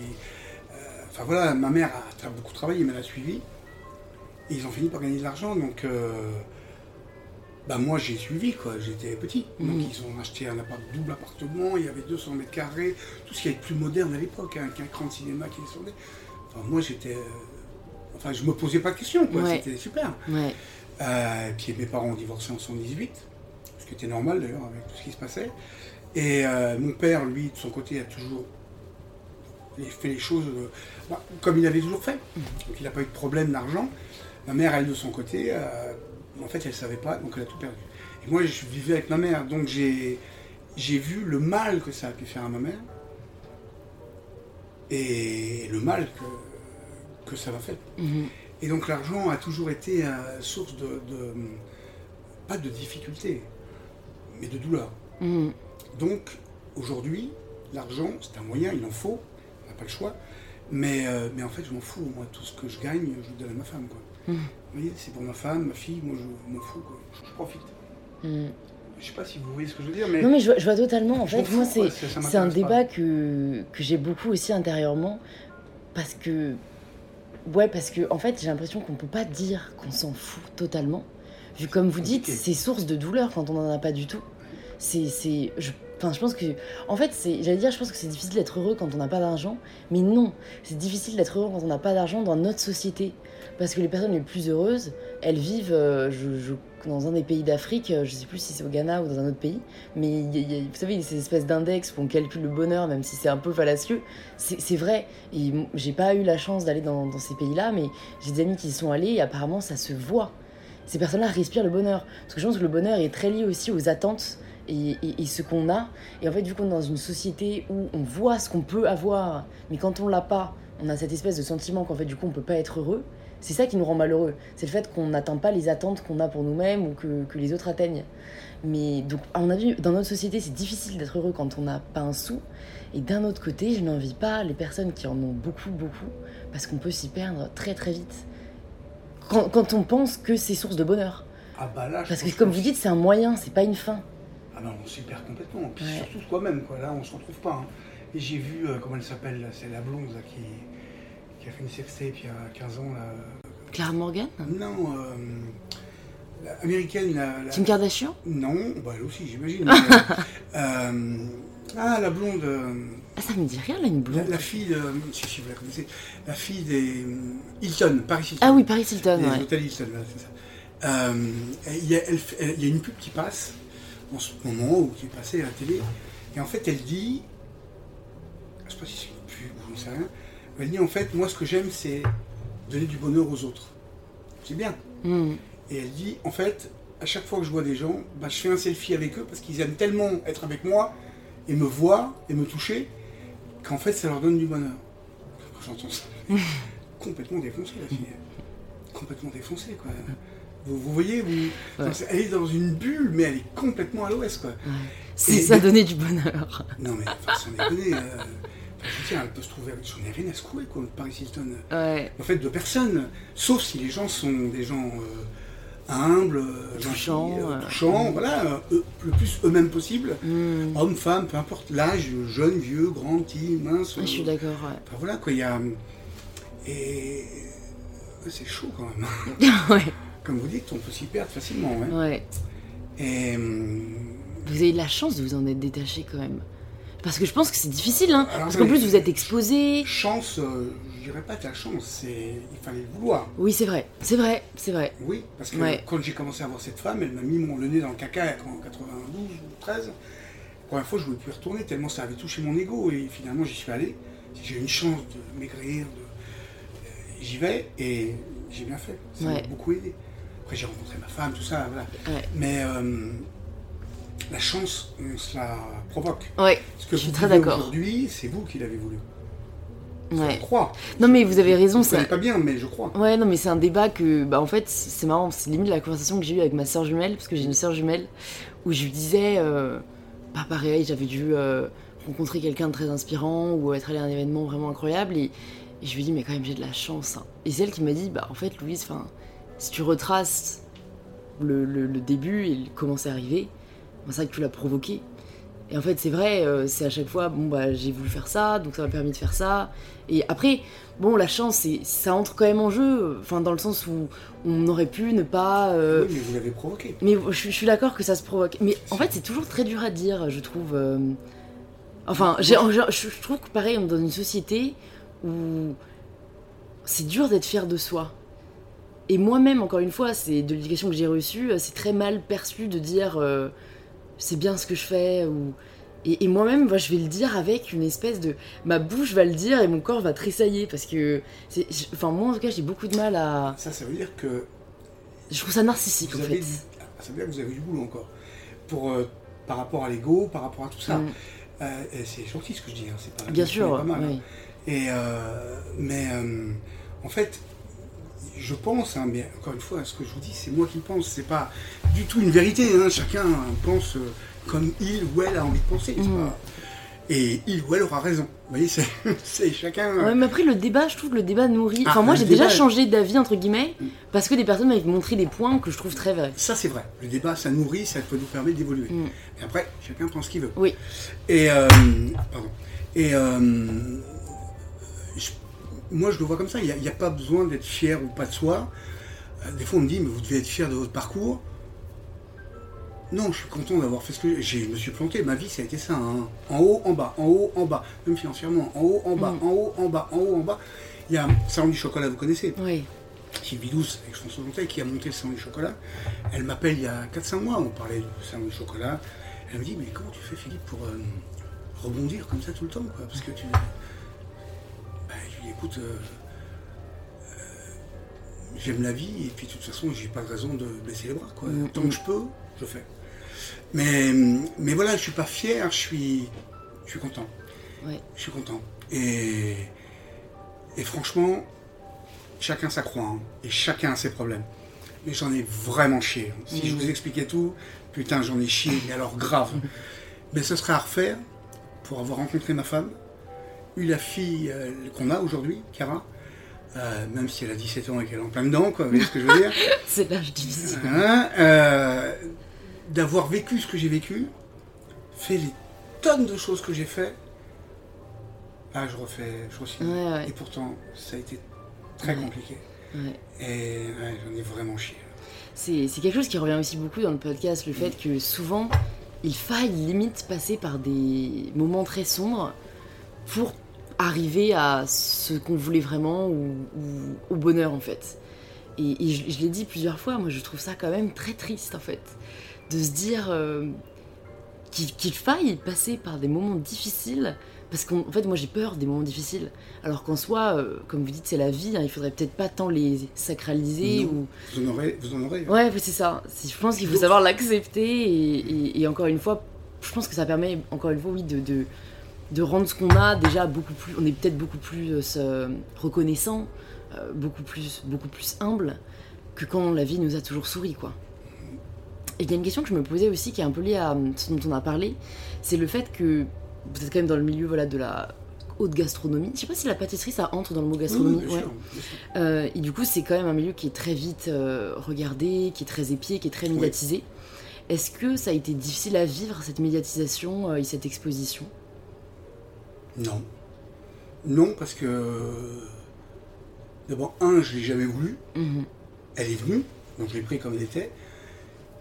euh, enfin voilà, ma mère a tra- beaucoup travaillé, mais elle a suivi. Et ils ont fini par gagner de l'argent, donc. euh, bah moi j'ai suivi quoi, j'étais petit. Donc Mhm. ils ont acheté un appart, double appartement, il y avait 200 mètres carrés, tout ce qui est plus moderne à l'époque, hein, qu'un écran de cinéma qui descendait. Enfin moi j'étais. euh, Enfin je me posais pas de questions quoi, Ouais. c'était super. Ouais. Euh, puis mes parents ont divorcé en 118, ce qui était normal d'ailleurs avec tout ce qui se passait. Et mon père, lui, de son côté, a toujours fait les choses euh, bah, comme il avait toujours fait. Donc il n'a pas eu de problème d'argent. Ma mère, elle, de son côté, euh, en fait, elle ne savait pas, donc elle a tout perdu. Et moi, je vivais avec ma mère, donc j'ai j'ai vu le mal que ça a pu faire à ma mère et le mal que, que ça va faire. Mhm. Et donc l'argent a toujours été euh, source de, de- pas de difficulté, mais de douleur. Mhm. Donc aujourd'hui, l'argent, c'est un moyen, il en faut, on n'a pas le choix. Mais, euh, mais en fait, je m'en fous. Moi, tout ce que je gagne, je le donne à ma femme. Quoi. Vous voyez, c'est pour ma femme, ma fille, moi, je m'en fous. Quoi. Je, je profite. Mhm. Je sais pas si vous voyez ce que je veux dire, mais. Non mais je vois, je vois totalement. En je fait, moi c'est un pas. débat que, que j'ai beaucoup aussi intérieurement parce que ouais parce que en fait j'ai l'impression qu'on peut pas dire qu'on s'en fout totalement vu comme vous dites c'est source de douleur quand on en a pas du tout c'est. c'est- Je, enfin, je pense que. En fait, c'est, j'allais dire, je pense que c'est difficile d'être heureux quand on n'a pas d'argent. Mais non, c'est difficile d'être heureux quand on n'a pas d'argent dans notre société. Parce que les personnes les plus heureuses, elles vivent euh, je, dans un des pays d'Afrique, euh, je sais plus si c'est au Ghana ou dans un autre pays, mais y a- il y a- vous savez, ces espèces d'index où on calcule le bonheur, même si c'est un peu fallacieux, c'est vrai. Et j'ai pas eu la chance d'aller dans, ces pays-là, mais j'ai des amis qui y sont allés et apparemment ça se voit. Ces personnes-là respirent le bonheur. Parce que je pense que le bonheur est très lié aussi aux attentes et, et- et ce qu'on a. Et en fait, vu qu'on est dans une société où on voit ce qu'on peut avoir, mais quand on l'a pas, on a cette espèce de sentiment qu'en fait, du coup, on peut pas être heureux. C'est ça qui nous rend malheureux. C'est le fait qu'on n'atteint pas les attentes qu'on a pour nous-mêmes ou que, que les autres atteignent. Mais donc, à mon avis, dans notre société, c'est difficile d'être heureux quand on n'a pas un sou. Et d'un autre côté, je n'envie pas les personnes qui en ont beaucoup, beaucoup, parce qu'on peut s'y perdre très, très vite. Quand, quand on pense que c'est source de bonheur. Ah bah là, je Parce que, comme vous dites, c'est un moyen, c'est pas une fin. Ah bah on s'y perd complètement. Puis Ouais. surtout soi-même, quoi. Là, on se retrouve pas. hein. Et j'ai vu, euh, comment elle s'appelle, c'est la blonde là, qui, qui a fait une sextape il y a 15 ans. Là. Clara Morgan? Non, euh, la américaine, la, la- Kim Kardashian? Non, bah elle aussi, j'imagine. euh, ah, la blonde. euh, Ah, ça me dit rien, là, une La, blonde. la fille de. Si, si, vous la connaissez. La fille des. euh, Hilton, Paris Hilton. Ah oui, Paris Hilton, Les ouais. hôtels Hilton, voilà, c'est ça. Euh, Il y, a, elle fait- elle- il y a une pub qui passe en ce moment, ou qui est passée à la télé. Et en fait, elle dit. Je sais pas si c'est une pub ou j'en sais rien. Elle dit en fait, moi, ce que j'aime, c'est donner du bonheur aux autres. C'est bien. Hmm. Et elle dit, en fait, à chaque fois que je vois des gens, bah, je fais un selfie avec eux parce qu'ils aiment tellement être avec moi et me voir et me toucher qu'en fait, ça leur donne du bonheur. Quand j'entends ça, complètement défoncé, la fille. Complètement défoncée, quoi. Vous, vous voyez, vous, Ouais. elle est dans une bulle, mais elle est complètement à l'ouest, quoi. C'est ça donner du bonheur. Non, mais enfin, sans déconner, euh, je veux dire, elle peut se trouver avec. J'en ai rien à secouer, quoi, Paris Hilton. Ouais. En fait, de personne, sauf si les gens sont des gens euh, humbles, euh, Touchants, gentils, euh, touchants, voilà, euh, le plus eux-mêmes possible. Hmm. Hommes, femmes, peu importe l'âge, jeune, vieux, grand, petit, mince. Je suis d'accord, ouais. voilà, quoi, il y a. Et. C'est chaud quand même. Comme vous dites, on peut s'y perdre facilement. ouais. Ouais. Et. Vous avez de la chance de vous en être détaché quand même. Parce que je pense que c'est difficile, hein. Alors, Parce qu'en plus, vous êtes exposé. Chance, euh, je dirais pas de la chance, c'est. Il fallait le vouloir. Oui, c'est vrai. C'est vrai. C'est vrai. Oui, parce que Ouais. quand j'ai commencé à voir cette femme, elle m'a mis mon, le nez dans le caca en 92 ou 13. La première fois, je ne voulais plus y retourner tellement ça avait touché mon ego. Et finalement, j'y suis allé. J'ai eu une chance de maigrir. De... euh, J'y vais et j'ai bien fait. Ça m'a beaucoup aidé. Après, j'ai rencontré ma femme, tout ça. Voilà. Ouais. Mais euh, la chance, on se la provoque. Ouais. Ce que Je suis vous très d'accord. aujourd'hui, c'est vous qui l'avez voulu. Je Ouais. crois. Non, mais vous avez raison, Je ça. pas bien, mais je crois. Ouais, non, mais c'est un débat que, bah, en fait, c'est marrant, c'est limite la conversation que j'ai eue avec ma soeur jumelle, parce que j'ai une soeur jumelle, où je lui disais, euh, bah, pareil, j'avais dû euh, rencontrer quelqu'un de très inspirant, ou être allé à un événement vraiment incroyable, et, et je lui dis, mais quand même, j'ai de la chance. hein. Et c'est elle qui m'a dit, bah, en fait, Louise, enfin, si tu retraces le, le- le début et comment c'est arrivé, c'est vrai que tu l'as provoqué. Et en fait, c'est vrai, euh, c'est à chaque fois, bon, bah, j'ai voulu faire ça, donc ça m'a permis de faire ça. Et après, bon, la chance, ça entre quand même en jeu, enfin, dans le sens où on aurait pu ne pas. euh, Oui, mais vous l'avez provoqué. Mais je, je suis d'accord que ça se provoque. Mais en fait, c'est toujours très dur à dire, je trouve. euh, Enfin, je, trouve que pareil, on est dans une société où c'est dur d'être fier de soi. Et moi-même, encore une fois, c'est de l'éducation que j'ai reçue, c'est très mal perçu de dire c'est bien ce que je fais ou et, et moi-même, moi, je vais le dire avec une espèce de ma bouche va le dire et mon corps va tressailler parce que c'est enfin moi en tout cas j'ai beaucoup de mal à Ça, ça veut dire que je trouve ça narcissique vous en fait. du... ça veut dire que vous avez du boulot encore. Pour, euh, par rapport à l'ego, par rapport à tout ça. Mm. Euh, c'est gentil ce que je dis, hein, c'est pas, Bien sûr, pas mal. hein. Et, euh, mais en fait, je pense, hein, mais encore une fois, ce que je vous dis, c'est moi qui pense, c'est pas du tout une vérité. hein, chacun pense euh, comme il ou elle a envie de penser. c'est Mm. pas- Et il ou elle aura raison. Vous voyez, c'est chacun. Ouais, mais après, le débat, je trouve que le débat nourrit. Ah, Enfin, moi, j'ai déjà changé d'avis, entre guillemets, Mm. parce que des personnes m'avaient montré des points que je trouve très vrais. Ça, c'est vrai. Le débat, ça nourrit, ça peut nous permettre d'évoluer. Mm. Et après, chacun pense ce qu'il veut. Oui. Et, euh, pardon. Et euh, moi, je le vois comme ça. Il n'y a, pas besoin d'être fier ou pas de soi. Euh, Des fois, on me dit, mais vous devez être fier de votre parcours. Non, je suis content d'avoir fait ce que j'ai. Je me suis planté. Ma vie, ça a été ça. hein. En haut, en bas, en haut, en bas. Même financièrement. En haut, en bas, Mm. en haut, en bas, en haut, en bas. Il y a Salon du Chocolat, vous connaissez Oui. Sylvie Douce, avec François Montel, qui a monté le Salon du Chocolat. Elle m'appelle il y a 4-5 mois. On parlait du Salon du Chocolat. Elle me dit Mais comment tu fais, Philippe, pour euh, rebondir comme ça tout le temps quoi? Parce que tu. Écoute. euh, euh, J'aime la vie et puis de toute façon j'ai pas de raison de baisser les bras quoi. Mm, Tant que je peux, je fais. Mais, mais voilà, je suis pas fier, je suis, je suis content. Ouais. Je suis content. Et, et franchement, chacun sa croix, hein, et chacun a ses problèmes. Mais j'en ai vraiment chié. hein. Si je Mhm. vous expliquais tout, putain, j'en ai chié, mais alors grave. Mais ce serait à refaire pour avoir rencontré ma femme, eu la fille euh, qu'on a aujourd'hui, Cara, euh, même si elle a 17 ans et qu'elle est en plein dedans, quoi, vous voyez ce que je veux dire C'est l'âge difficile. Hein, euh, d'avoir vécu ce que j'ai vécu, fait les tonnes de choses que j'ai fait, ah, je refais, je refais. Ouais, ouais. Et pourtant, ça a été très Ouais. compliqué. Et j'en ai vraiment chié. C'est c'est quelque chose qui revient aussi beaucoup dans le podcast, le fait que souvent, il faille limite passer par des moments très sombres pour arriver à ce qu'on voulait vraiment ou, ou au bonheur en fait. Et, et je, je l'ai dit plusieurs fois, moi je trouve ça quand même très triste en fait, de se dire euh, qu'il faille passer par des moments difficiles, parce qu'en en fait moi j'ai peur des moments difficiles, alors qu'en soi, euh, comme vous dites, c'est la vie, hein, il faudrait peut-être pas tant les sacraliser Non. ou... Vous en aurez, vous en aurez. Ouais, ouais, c'est ça. Je pense qu'il faut savoir l'accepter et, et- et encore une fois, je pense que ça permet encore une fois, oui, de, de, de rendre ce qu'on a déjà beaucoup plus. On est peut-être beaucoup plus euh, reconnaissant, euh, beaucoup plus, beaucoup plus humble que quand la vie nous a toujours souri, quoi. Et il y a une question que je me posais aussi qui est un peu liée à ce dont on a parlé, c'est le fait que vous êtes quand même dans le milieu voilà de la haute gastronomie. Je sais pas si la pâtisserie ça entre dans le mot gastronomie. oui, ouais. Euh, et du coup, c'est quand même un milieu qui est très vite euh, regardé, qui est très épié, qui est très médiatisé. Est-ce que ça a été difficile à vivre, cette médiatisation euh, et cette exposition? Non. Non, parce que. D'abord, un, je l'ai jamais voulu. Mhm. Elle est venue, donc je l'ai pris comme elle était.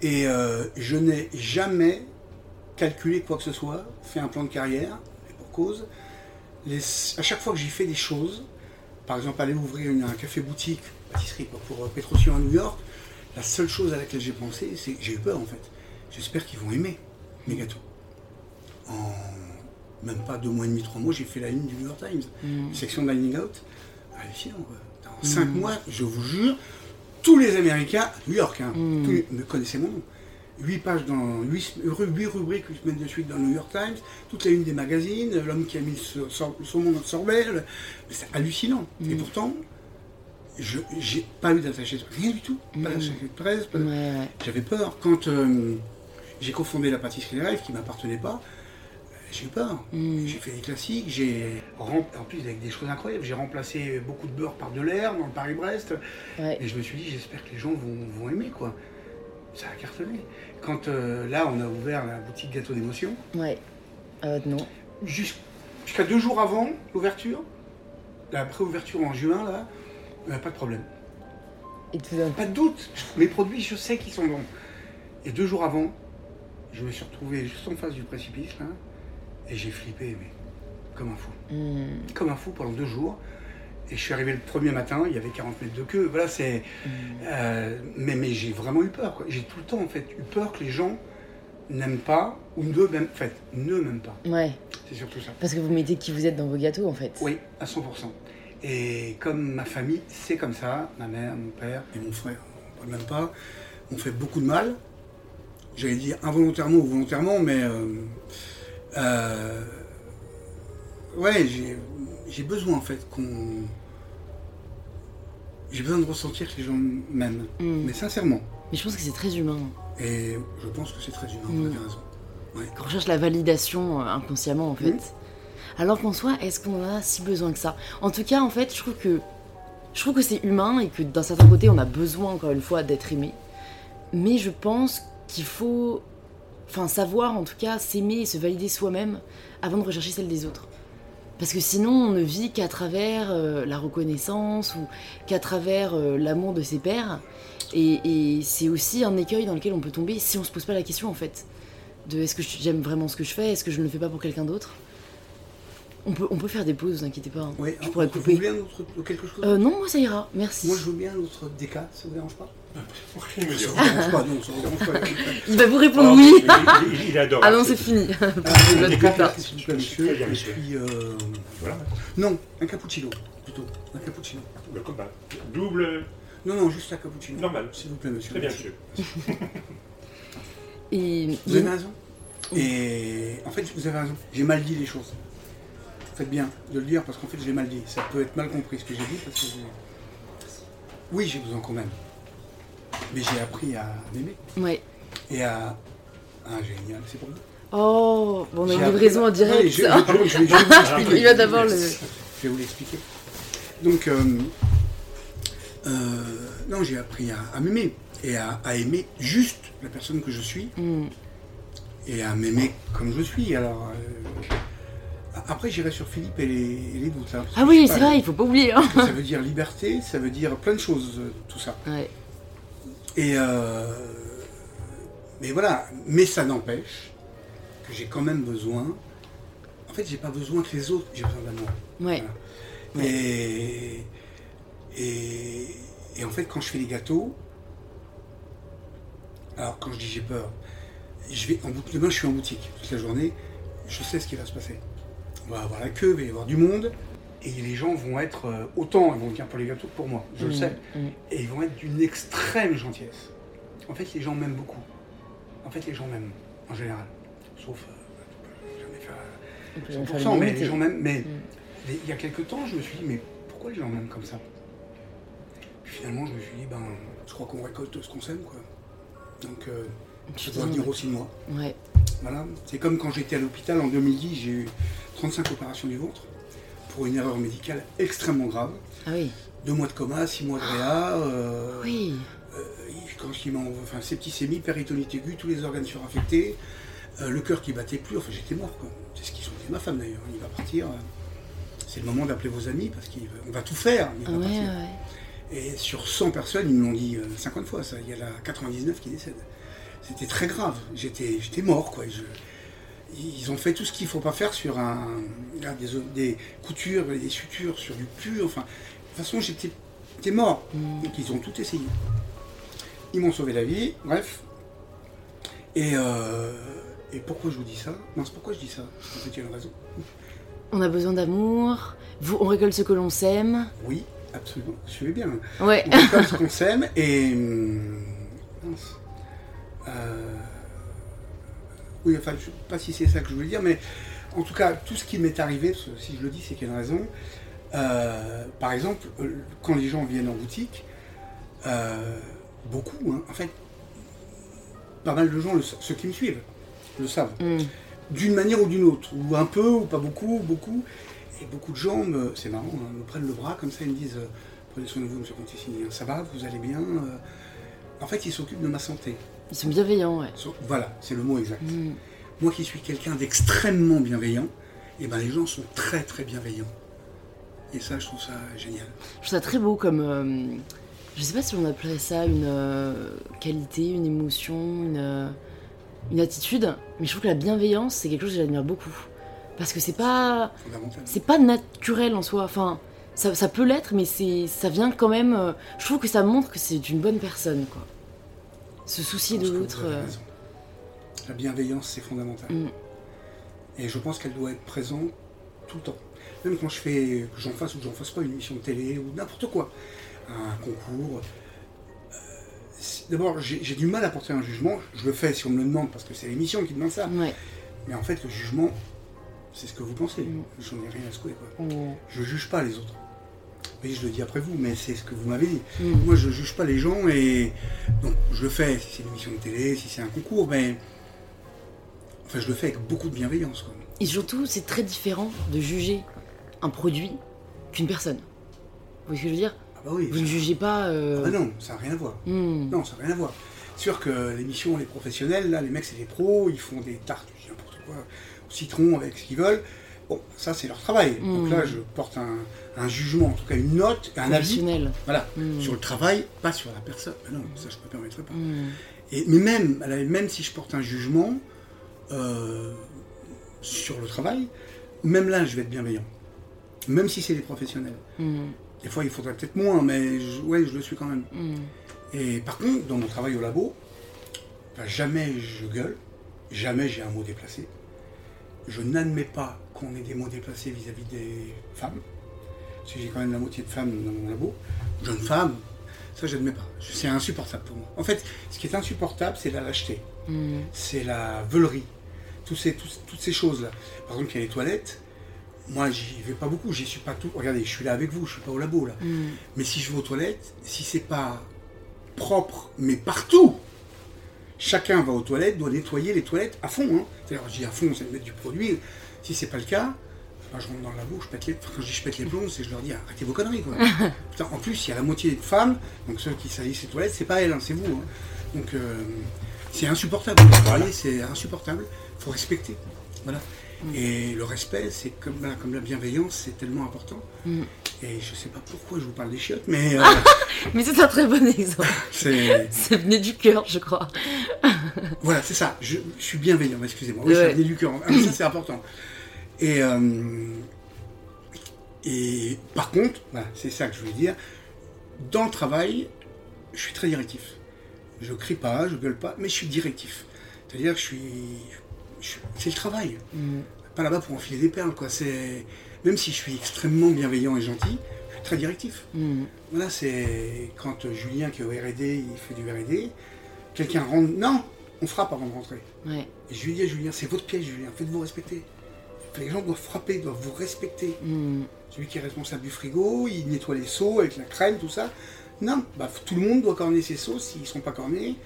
Et euh, je n'ai jamais calculé quoi que ce soit, fait un plan de carrière, et pour cause. Les- à chaque fois que j'ai fait des choses, par exemple aller ouvrir une- un café-boutique, pâtisserie quoi, pour euh, Petrosian à New York, la seule chose à laquelle j'ai pensé, c'est que j'ai eu peur en fait. J'espère qu'ils vont aimer mes gâteaux. En même pas deux mois et demi, trois mois, j'ai fait la ligne du New York Times, Mhm. section dining out. Hallucinant quoi. En cinq mois, je vous jure, tous les Américains, New York, hein, Mm. tous les- me connaissaient mon nom. 8 pages dans 8, rubriques une semaine de suite dans le New York Times, toute la une des magazines, l'homme qui a mis le saumon dans le sorbet, c'est hallucinant. Et Mm. pourtant, je j'ai pas eu d'attaché de rien du tout, pas Mm. d'attaché de presse, de- Ouais, j'avais peur. Quand euh, j'ai cofondé la pâtisserie rêves qui m'appartenait pas, euh, j'ai eu peur. J'ai fait des classiques, j'ai rem- en plus avec des choses incroyables, j'ai remplacé beaucoup de beurre par de l'air dans le Paris-Brest. Ouais. Et je me suis dit, j'espère que les gens vont, vont aimer quoi. Ça a cartonné. Quand euh, là, on a ouvert la boutique Gâteau d'émotion, Ouais. Euh, non. jus- jusqu'à deux jours avant l'ouverture, la pré-ouverture en juin, là, euh, pas de problème. Et Pas de doute. Mes produits, je sais qu'ils sont bons. Et deux jours avant, je me suis retrouvé juste en face du précipice, là, et j'ai flippé, mais comme un fou. Mhm. Comme un fou pendant deux jours. Et je suis arrivé le premier matin, il y avait 40 mètres de queue. Voilà, c'est. euh, mais mais j'ai vraiment eu peur. J'ai tout le temps, en fait, eu peur que les gens n'aiment pas, ou ne m'aiment, en fait, ne m'aiment pas. Ouais. C'est surtout ça. Parce que vous mettez qui vous êtes dans vos gâteaux en fait. Oui, à 100%. Et comme ma famille, c'est comme ça, ma mère, mon père et mon frère, on parle même pas, m'ont fait beaucoup de mal. J'allais dire involontairement ou volontairement, mais euh, euh, ouais, j'ai- besoin en fait qu'on. J'ai besoin de ressentir que les gens m'aiment, Mhm. mais sincèrement. Mais je pense que c'est très humain. Et je pense que c'est très humain, vous Mm. avez raison. Ouais. Qu'on recherche la validation euh, inconsciemment en fait. Mhm. Alors qu'en soi, est-ce qu'on en a si besoin que ça? En tout cas, en fait, je trouve que je trouve que c'est humain et que d'un certain côté, on a besoin encore une fois d'être aimé. Mais je pense qu'il faut, enfin, savoir en tout cas s'aimer et se valider soi-même avant de rechercher celle des autres. Parce que sinon, on ne vit qu'à travers euh, la reconnaissance ou qu'à travers euh, l'amour de ses pairs. Et, et c'est aussi un écueil dans lequel on peut tomber si on se pose pas la question en fait. De est-ce que j'aime vraiment ce que je fais Est-ce que je ne le fais pas pour quelqu'un d'autre? On peut, on peut faire des pauses, vous inquiétez pas. hein. Oui, je pourrais Vous couper. voulez un autre, quelque chose Euh, non, moi ça ira, merci. Moi, je veux bien l'autre DK, ça vous dérange pas Il me Ça dit, vous dérange pas, non, ça vous dérange pas. Il va vous répondre oui. il, il- il adore. Ah non, c'est fini. Ah, un s'il vous plaît, monsieur. Et puis, euh, Voilà. non, un cappuccino, plutôt. Un cappuccino. Le combat. Double, Non, non, juste un cappuccino. normal. S'il vous plaît, monsieur. Très bien, monsieur. Et Vous avez raison? Et en fait, vous avez raison. J'ai mal dit les choses. Faites bien de le dire parce qu'en fait, j'ai mal dit. Ça peut être mal compris ce que j'ai dit parce que Oui, j'ai besoin quand même. Mais j'ai appris à m'aimer ouais. et à. Ah, génial, c'est pour vous. Oh, bon, on a une livraison en direct. je- je- je vais- je. Il va d'abord le. Je vais vous l'expliquer. Donc, euh, euh, non, j'ai appris à, à m'aimer et à, à aimer juste la personne que je suis Hmm. et à m'aimer comme je suis. Alors, euh, après, j'irai sur Philippe et les, et les doutes. hein, Ah oui, c'est vrai, il faut pas oublier. Hein. Ça veut dire liberté, ça veut dire plein de choses, euh, tout ça. Ouais. Et euh, mais voilà, mais ça n'empêche que j'ai quand même besoin. En fait, j'ai pas besoin que les autres, j'ai besoin d'amour. Ouais. Voilà. Et, et, et en fait, quand je fais les gâteaux, alors quand je dis j'ai peur, je vais en boutique, demain je suis en boutique toute la journée, je sais ce qui va se passer. Va avoir la queue, il va y avoir du monde, et les gens vont être euh, autant, ils vont venir pour les gâteaux que pour moi, je le Hmm, sais, hmm. et ils vont être d'une extrême gentillesse. En fait, les gens m'aiment beaucoup. En fait, les gens m'aiment, en général. Sauf, euh, peux jamais faire On peut 100%, faire mais les gens m'aiment. Mais Mm. il y a quelques temps, je me suis dit, mais pourquoi les gens m'aiment comme ça? Puis finalement, je me suis dit, ben, je crois qu'on récolte ce qu'on sème, quoi. Donc, euh, Je doit dire aussi moi. d'accord. Ouais. Voilà. C'est comme quand j'étais à l'hôpital en 2010, j'ai eu 35 opérations du ventre pour une erreur médicale extrêmement grave. Ah oui. Deux mois de coma, six mois de réa. euh, Oui. euh, quand ils m'ont, enfin, septicémie, péritonite aiguë, tous les organes suraffectés, euh, le cœur qui battait plus, enfin j'étais mort. C'est ce qu'ils ont dit ma femme d'ailleurs, il va partir. c'est le moment d'appeler vos amis parce qu'on va tout faire, il Ah va ouais, partir. ouais. Et sur 100 personnes, ils me l'ont dit euh, 50 fois ça, il y en a 99 qui décèdent. C'était très grave, j'étais, j'étais mort quoi. Je- ils ont fait tout ce qu'il ne faut pas faire sur un, là, des, des coutures, des sutures, sur du pur, enfin, de toute façon j'étais, j'étais mort. Hmm. Donc ils ont tout essayé. Ils m'ont sauvé la vie, bref. Et, euh, et pourquoi je vous dis ça? Non, c'est pourquoi je dis ça? En fait, il y a une raison. On a besoin d'amour. Vous, on récolte ce que l'on sème. Oui, absolument. Suivez bien. Ouais. On récolte ce qu'on sème et. hum, mince. Euh, oui, enfin, je ne sais pas si c'est ça que je voulais dire, mais en tout cas, tout ce qui m'est arrivé, si je le dis, c'est qu'il y a une raison. Euh, par exemple, euh, quand les gens viennent en boutique, euh, beaucoup, hein, en fait, pas mal de gens, le ceux qui me suivent, le savent, Hmm. d'une manière ou d'une autre, ou un peu, ou pas beaucoup, ou beaucoup. Et beaucoup de gens, me- c'est marrant, hein, me prennent le bras comme ça, ils me disent Prenez soin de vous, monsieur hein, ça va, vous allez bien. En fait, ils s'occupent de ma santé. Ils sont bienveillants, ouais. So- Voilà, c'est le mot exact. Hmm. Moi qui suis quelqu'un d'extrêmement bienveillant, et ben les gens sont très très bienveillants. Et ça, je trouve ça génial. Je trouve ça très beau comme. euh, je sais pas si on appellerait ça une euh, qualité, une émotion, une, euh, une attitude, mais je trouve que la bienveillance, c'est quelque chose que j'admire beaucoup. Parce que c'est pas. C'est pas naturel en soi. Enfin, ça, ça peut l'être, mais ça vient quand même. euh, je trouve que ça montre que c'est une bonne personne, quoi. Se soucier Je de l'autre. euh. La bienveillance, c'est fondamental. Mm. Et je pense qu'elle doit être présente tout le temps. Même quand je fais, que j'en fasse ou que j'en fasse pas une émission de télé ou n'importe quoi, un concours. euh, D'abord, j'ai du mal à porter un jugement. Je le fais si on me le demande parce que c'est l'émission qui demande ça. Ouais. Mais en fait, le jugement, c'est ce que vous pensez. Mm. J'en ai rien à secouer. Quoi. Je juge pas les autres. Oui, je le dis après vous, mais c'est ce que vous m'avez dit. Mm. Moi, je juge pas les gens et donc je le fais si c'est une émission de télé, si c'est un concours, mais enfin, je le fais avec beaucoup de bienveillance. Quoi. Et surtout, c'est très différent de juger un produit qu'une personne. Vous voyez ce que je veux dire? Ah bah oui. Vous ne jugez pas. euh, Ah bah non, ça n'a rien à voir. hmm. Non, ça n'a rien à voir. C'est sûr que l'émission, les professionnels, là, les mecs, c'est des pros, ils font des tartes, je dis n'importe quoi, au citron avec ce qu'ils veulent. Bon, ça c'est leur travail. Donc Mm. là, je porte un, un jugement, en tout cas une note, un avis. Voilà, Mm. sur le travail, pas sur la personne. Mais non, ça je ne me permettrai pas. Mm. Et, mais même, même si je porte un jugement euh, sur le travail, même là, je vais être bienveillant. Même si c'est des professionnels. Mm. Des fois, il faudrait peut-être moins, mais je, ouais, je le suis quand même. Et par contre, dans mon travail au labo, jamais je gueule, jamais j'ai un mot déplacé. Je n'admets pas qu'on ait des mots déplacés vis-à-vis des femmes. Parce que j'ai quand même la moitié de femmes dans mon labo, jeunes femmes. Ça, je n'admets pas. C'est insupportable pour moi. En fait, ce qui est insupportable, c'est la lâcheté, Mm. c'est la veulerie, Tous ces, toutes ces choses-là. Par exemple, il y a les toilettes. Moi, j'y vais pas beaucoup, j'y suis pas tout. Regardez, je suis là avec vous, je suis pas au labo là. Mm. Mais si je vais aux toilettes, si c'est pas propre, mais partout, chacun va aux toilettes, doit nettoyer les toilettes à fond. Hein. C'est-à-dire, je dis à fond, c'est de mettre du produit. Si c'est pas le cas, je rentre dans le labo, je pète les, enfin, quand je dis je pète les plombs, c'est je leur dis arrêtez vos conneries. Quoi. Putain, en plus, il y a la moitié de femmes, donc ceux qui salissent les toilettes, c'est pas elles, hein, c'est vous. hein. Donc euh, c'est insupportable. C'est insupportable. Il faut respecter. Voilà. Et le respect, c'est comme, voilà, comme la bienveillance, c'est tellement important. Mm. Et je sais pas pourquoi je vous parle des chiottes, mais euh, Mais c'est un très bon exemple. c'est. Ça venait du cœur, je crois. Voilà, c'est ça. Je, je suis bienveillant, excusez-moi. Oui, Ouais. ça venait du cœur. Ah, ça, c'est important. Et, euh, et par contre, voilà, c'est ça que je voulais dire. Dans le travail, je suis très directif. Je crie pas, je gueule pas, mais je suis directif. C'est-à-dire que je suis. c'est le travail. Mm. Pas là-bas pour enfiler des perles, quoi. C'est. Même si je suis extrêmement bienveillant et gentil, je suis très directif. Mm. Voilà, c'est quand Julien qui est au R&D, il fait du R&D, quelqu'un rentre, non, on frappe avant de rentrer. Ouais. Et je lui dis à Julien, c'est votre pièce Julien, faites-vous respecter. Les gens doivent frapper, doivent vous respecter. Mm. Celui qui est responsable du frigo, il nettoie les seaux avec la crème, tout ça. Non, bah, tout le monde doit corner ses seaux, s'ils ne sont pas cornés,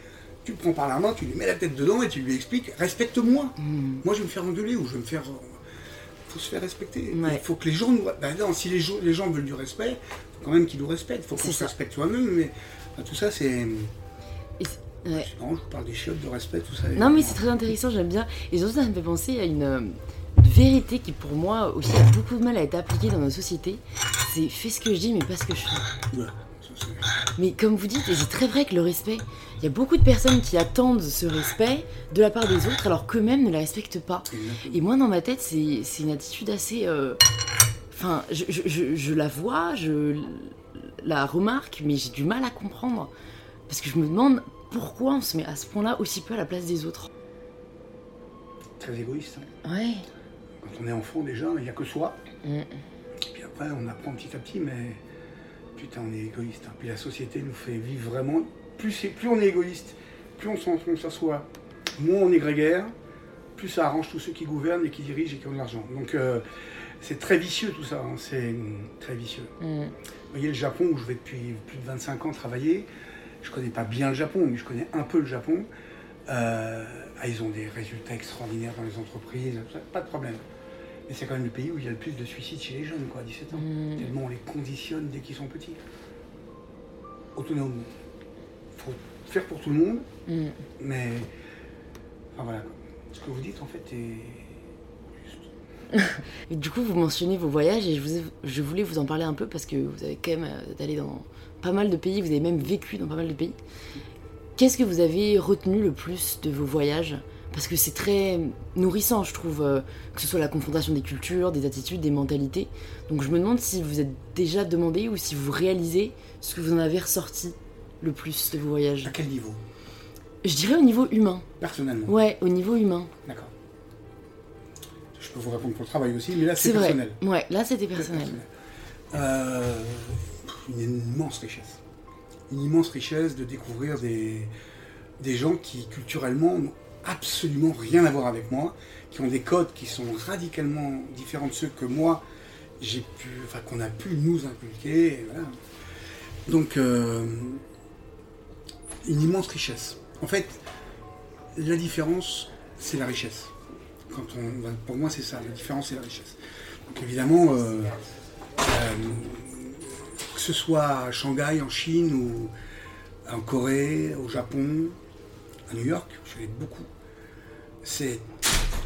tu le prends par la main, tu lui mets la tête dedans et tu lui expliques, respecte-moi. Mm. Moi je vais me faire engueuler ou je vais me faire... Il faut se faire respecter. Il Ouais. faut que les gens nous... Ben non, si les gens, les gens veulent du respect, il faut quand même qu'ils nous respectent. Il faut qu'on se respecte soi-même. Mais enfin, tout ça, c'est... Ouais. Marrant, je vous parle des chiottes, de respect, tout ça. Non, mais c'est très intéressant, j'aime bien. Et surtout, ça me fait penser à une, euh, une vérité qui, pour moi, aussi a beaucoup de mal à être appliquée dans nos sociétés. C'est fais ce que je dis, mais pas ce que je fais. Ça, Mais comme vous dites, et c'est très vrai que le respect, il y a beaucoup de personnes qui attendent ce respect de la part des autres, alors qu'eux-mêmes ne la respectent pas. Et moi, dans ma tête, c'est c'est une attitude assez. euh, Enfin, je, je- je- je la vois, je la remarque, mais j'ai du mal à comprendre. Parce que je me demande pourquoi on se met à ce point-là aussi peu à la place des autres. Très égoïste. hein. Ouais. On est enfant, déjà, il n'y a que soi. Mm. Puis après, on apprend petit à petit, mais putain, on est égoïste. hein. Puis la société nous fait vivre vraiment. Plus, c'est- plus on est égoïste, plus on s'en- on s'assoit, moins on est grégaire, plus ça arrange tous ceux qui gouvernent et qui dirigent et qui ont de l'argent. Donc euh, c'est très vicieux tout ça, hein. c'est très vicieux. Mm. Vous voyez le Japon où je vais depuis plus de 25 ans travailler, je connais pas bien le Japon, mais je connais un peu le Japon. Euh, ah, ils ont des résultats extraordinaires dans les entreprises, pas de problème. Mais c'est quand même le pays où il y a le plus de suicides chez les jeunes, quoi, à 17 ans. Mm. Tellement on les conditionne dès qu'ils sont petits. Autonome. faut faire pour tout le monde, Mm. mais. Enfin voilà. Ce que vous dites en fait est. juste. Et du coup, vous mentionnez vos voyages et je, vous ai- je voulais vous en parler un peu parce que vous avez quand même euh, allé dans pas mal de pays, vous avez même vécu dans pas mal de pays. Qu'est-ce que vous avez retenu le plus de vos voyages Parce que c'est très nourrissant, je trouve, euh, que ce soit la confrontation des cultures, des attitudes, des mentalités. Donc je me demande si vous êtes déjà demandé ou si vous réalisez ce que vous en avez ressorti le plus de vos voyages. À quel niveau? Je dirais au niveau humain. Personnellement? Ouais, au niveau humain. D'accord. Je peux vous répondre pour le travail aussi, mais là C'est c'est vrai. personnel. Ouais, là c'était personnel. Euh, une immense richesse. Une immense richesse de découvrir des, des gens qui culturellement absolument rien à voir avec moi, qui ont des codes qui sont radicalement différents de ceux que moi j'ai pu, enfin qu'on a pu nous inculquer. voilà. Donc euh, une immense richesse. En fait, la différence, c'est la richesse. Quand on, ben, pour moi, c'est ça. La différence, c'est la richesse. Donc évidemment, euh, euh, que ce soit à Shanghai, en Chine, ou en Corée, au Japon, à New York, je allé beaucoup. C'est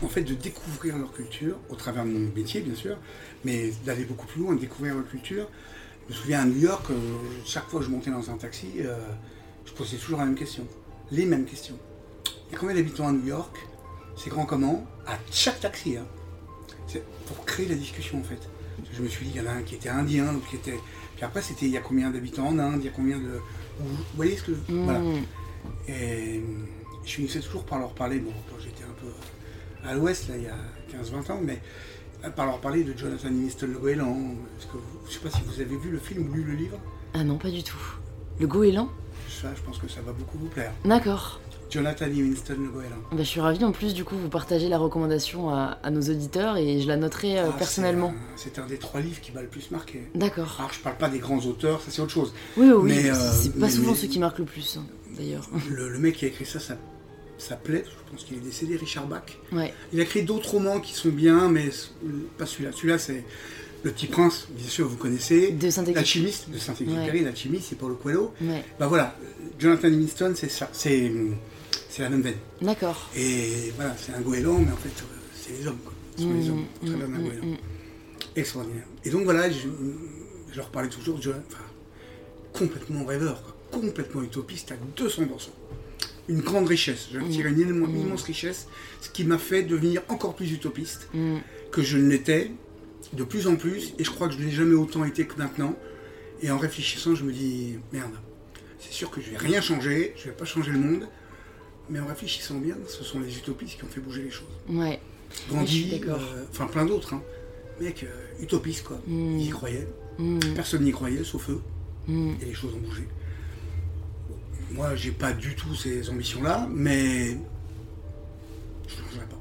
en fait, de découvrir leur culture, au travers de mon métier, bien sûr, mais d'aller beaucoup plus loin, de découvrir leur culture. Je me souviens à New York, euh, chaque fois que je montais dans un taxi, euh, je posais toujours la même question, les mêmes questions. Il y a combien d'habitants à New York C'est grand comment À chaque taxi, hein. C'est pour créer la discussion en fait. Je me suis dit, il y en a un qui était indien, l'autre qui était. Puis après, c'était il y a combien d'habitants en Inde, il y a combien de. Vous voyez ce que. Mm. Voilà. Et je finissais toujours par leur parler, bon, quand j'étais un peu à l'ouest, là, il y a 15-20 ans, mais euh, par leur parler de Jonathan le Goéland. Je sais pas si vous avez vu le film ou lu le livre? Ah non, pas du tout. Le goéland? Ça, je pense que ça va beaucoup vous plaire. D'accord. Jonathan Livingston le Goéland. Bah, je suis ravie en plus, du coup, vous partagez la recommandation à, à nos auditeurs et je la noterai euh, Ah, personnellement. c'est un- des trois livres qui m'a le plus marqué. D'accord. Alors, je parle pas des grands auteurs, ça c'est autre chose. Oui, oui, oui. Mais, euh, c'est pas mais- souvent mais- ceux qui marquent le plus, hein, d'ailleurs. Le, le mec qui a écrit ça, ça, ça plaît. Je pense qu'il est décédé, Richard Bach. Ouais. Il a écrit d'autres romans qui sont bien, mais pas celui-là. Celui-là, c'est Le Petit Prince, bien sûr, vous connaissez. De Saint-Exupéry. L'alchimiste de Saint-Exupéry, l'alchimiste, c'est Paulo Coelho. Ouais. Bah voilà, Jonathan Livingston, c'est ça, c'est c'est la même veine. D'accord. Et voilà, c'est un goéland, mais en fait, c'est les hommes, quoi. Ce sont les hommes, au travers d'un mm, goéland. mm. Extraordinaire. Et donc voilà, je, je leur parlais toujours de Jonathan, enfin, complètement rêveur, quoi. complètement utopiste à 200%. Une grande richesse, je tirais une immense, immense richesse, ce qui m'a fait devenir encore plus utopiste Mm. que je ne l'étais, de plus en plus, et je crois que je n'ai jamais autant été que maintenant. Et en réfléchissant, je me dis, merde, c'est sûr que je vais rien changer, je vais pas changer le monde, mais en réfléchissant bien, ce sont les utopistes qui ont fait bouger les choses. Ouais. Gandhi, euh, enfin plein d'autres, hein. mec, euh, utopiste quoi, ils y croyaient, Mm. personne n'y croyait sauf eux, Mm. et les choses ont bougé. Moi, j'ai pas du tout ces ambitions-là, mais je ne changerai pas.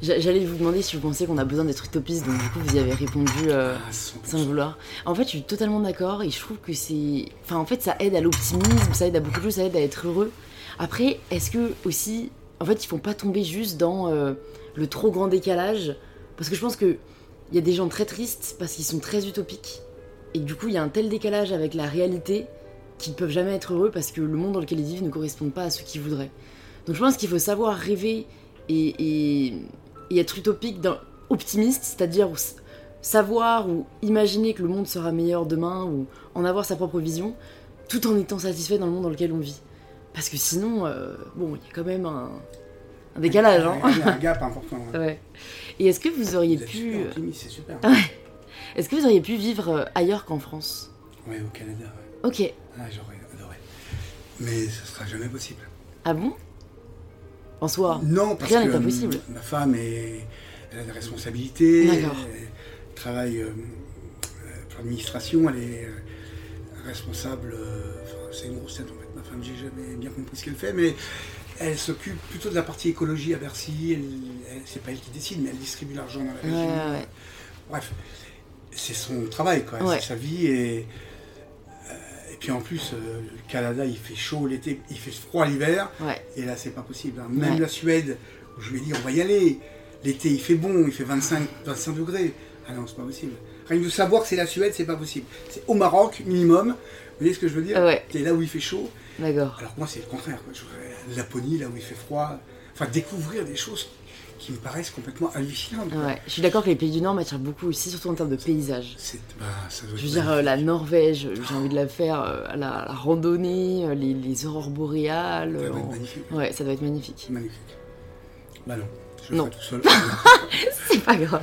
J'a- J'allais vous demander si vous pensez qu'on a besoin d'être utopiste, donc du coup vous y avez répondu euh, Ah, 100%. sans le vouloir. En fait, je suis totalement d'accord et je trouve que c'est. Enfin, en fait, ça aide à l'optimisme, ça aide à beaucoup de choses, ça aide à être heureux. Après, est-ce que aussi. En fait, il faut pas tomber juste dans euh, le trop grand décalage? Parce que je pense qu'il y a des gens très tristes parce qu'ils sont très utopiques. Et du coup, il y a un tel décalage avec la réalité qu'ils ne peuvent jamais être heureux parce que le monde dans lequel ils vivent ne correspond pas à ce qu'ils voudraient. Donc je pense qu'il faut savoir rêver et, et- et être utopique, dans- optimiste, c'est-à-dire savoir ou imaginer que le monde sera meilleur demain ou en avoir sa propre vision, tout en étant satisfait dans le monde dans lequel on vit. Parce que sinon, euh, bon, il y a quand même un, un décalage. Hein Il y a un gap important. hein. ouais. Et est-ce que vous auriez Vous pu, super optimiste, c'est super. est-ce que vous auriez pu vivre euh, ailleurs qu'en France? Ouais, au Canada, ouais. Ok. Ah, j'aurais adoré. Mais ce sera jamais possible. Ah bon? En soi. Non, parce Rien que n'est euh, impossible. ma femme est, elle a des responsabilités, D'accord. elle travaille euh, euh, pour l'administration, elle est euh, responsable, euh, enfin, c'est une grosse tête en fait, ma femme, j'ai jamais bien compris ce qu'elle fait, mais elle s'occupe plutôt de la partie écologie à Bercy, elle, elle- c'est pas elle qui décide, mais elle distribue l'argent dans la région. ouais, ouais. Bref, c'est son travail, quoi, Ouais. c'est sa vie et. Puis en plus, euh, le Canada, il fait chaud l'été, il fait froid l'hiver. Ouais. Et là, c'est pas possible. hein. Même Ouais. la Suède, où je lui ai dit, on va y aller. L'été, il fait bon, il fait 25, 25 degrés. Ah non, c'est pas possible. Rien que de savoir que c'est la Suède, c'est pas possible. C'est au Maroc, minimum. Vous voyez ce que je veux dire? Ouais. C'est là où il fait chaud. D'accord. Alors moi, c'est le contraire. Quoi. Je voudrais la Laponie, là où il fait froid. Enfin, découvrir des choses qui me paraissent complètement hallucinantes. Ouais. Je suis d'accord que les pays du Nord m'attirent beaucoup aussi, surtout en termes de paysage. Bah, ça doit Je veux dire, euh, la Norvège, j'ai envie de la faire, euh, la, la randonnée, euh, les, les aurores boréales. Ça doit euh, être magnifique. Ouais, ça doit être magnifique. Magnifique. Bah non, je le Non. ferai tout seul. C'est pas grave.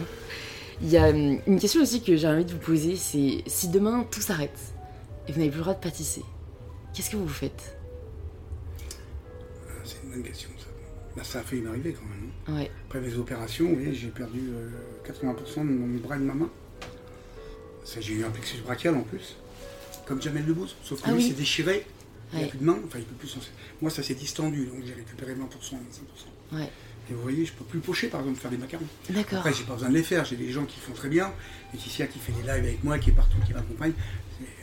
Il y a hum, une question aussi que j'ai envie de vous poser, c'est si demain tout s'arrête et vous n'avez plus le droit de pâtisser, qu'est-ce que vous faites? C'est une bonne question, ça. Bah, ça a failli m'arriver quand même. hein. Ouais. Après mes opérations, j'ai perdu euh, 80% de mon bras et de ma main. J'ai eu un plexus brachial en plus, comme Jamel Debbouze, sauf que Ah lui oui. s'est déchiré, il n'a Ouais. plus de main, enfin il peut plus Moi ça s'est distendu, donc j'ai récupéré 20%, 25%. Ouais. Et vous voyez, je peux plus pocher par exemple, faire des macarons. D'accord. Après, j'ai pas besoin de les faire, j'ai des gens qui font très bien. Laetitia qui fait des lives avec moi, qui est partout, qui m'accompagne,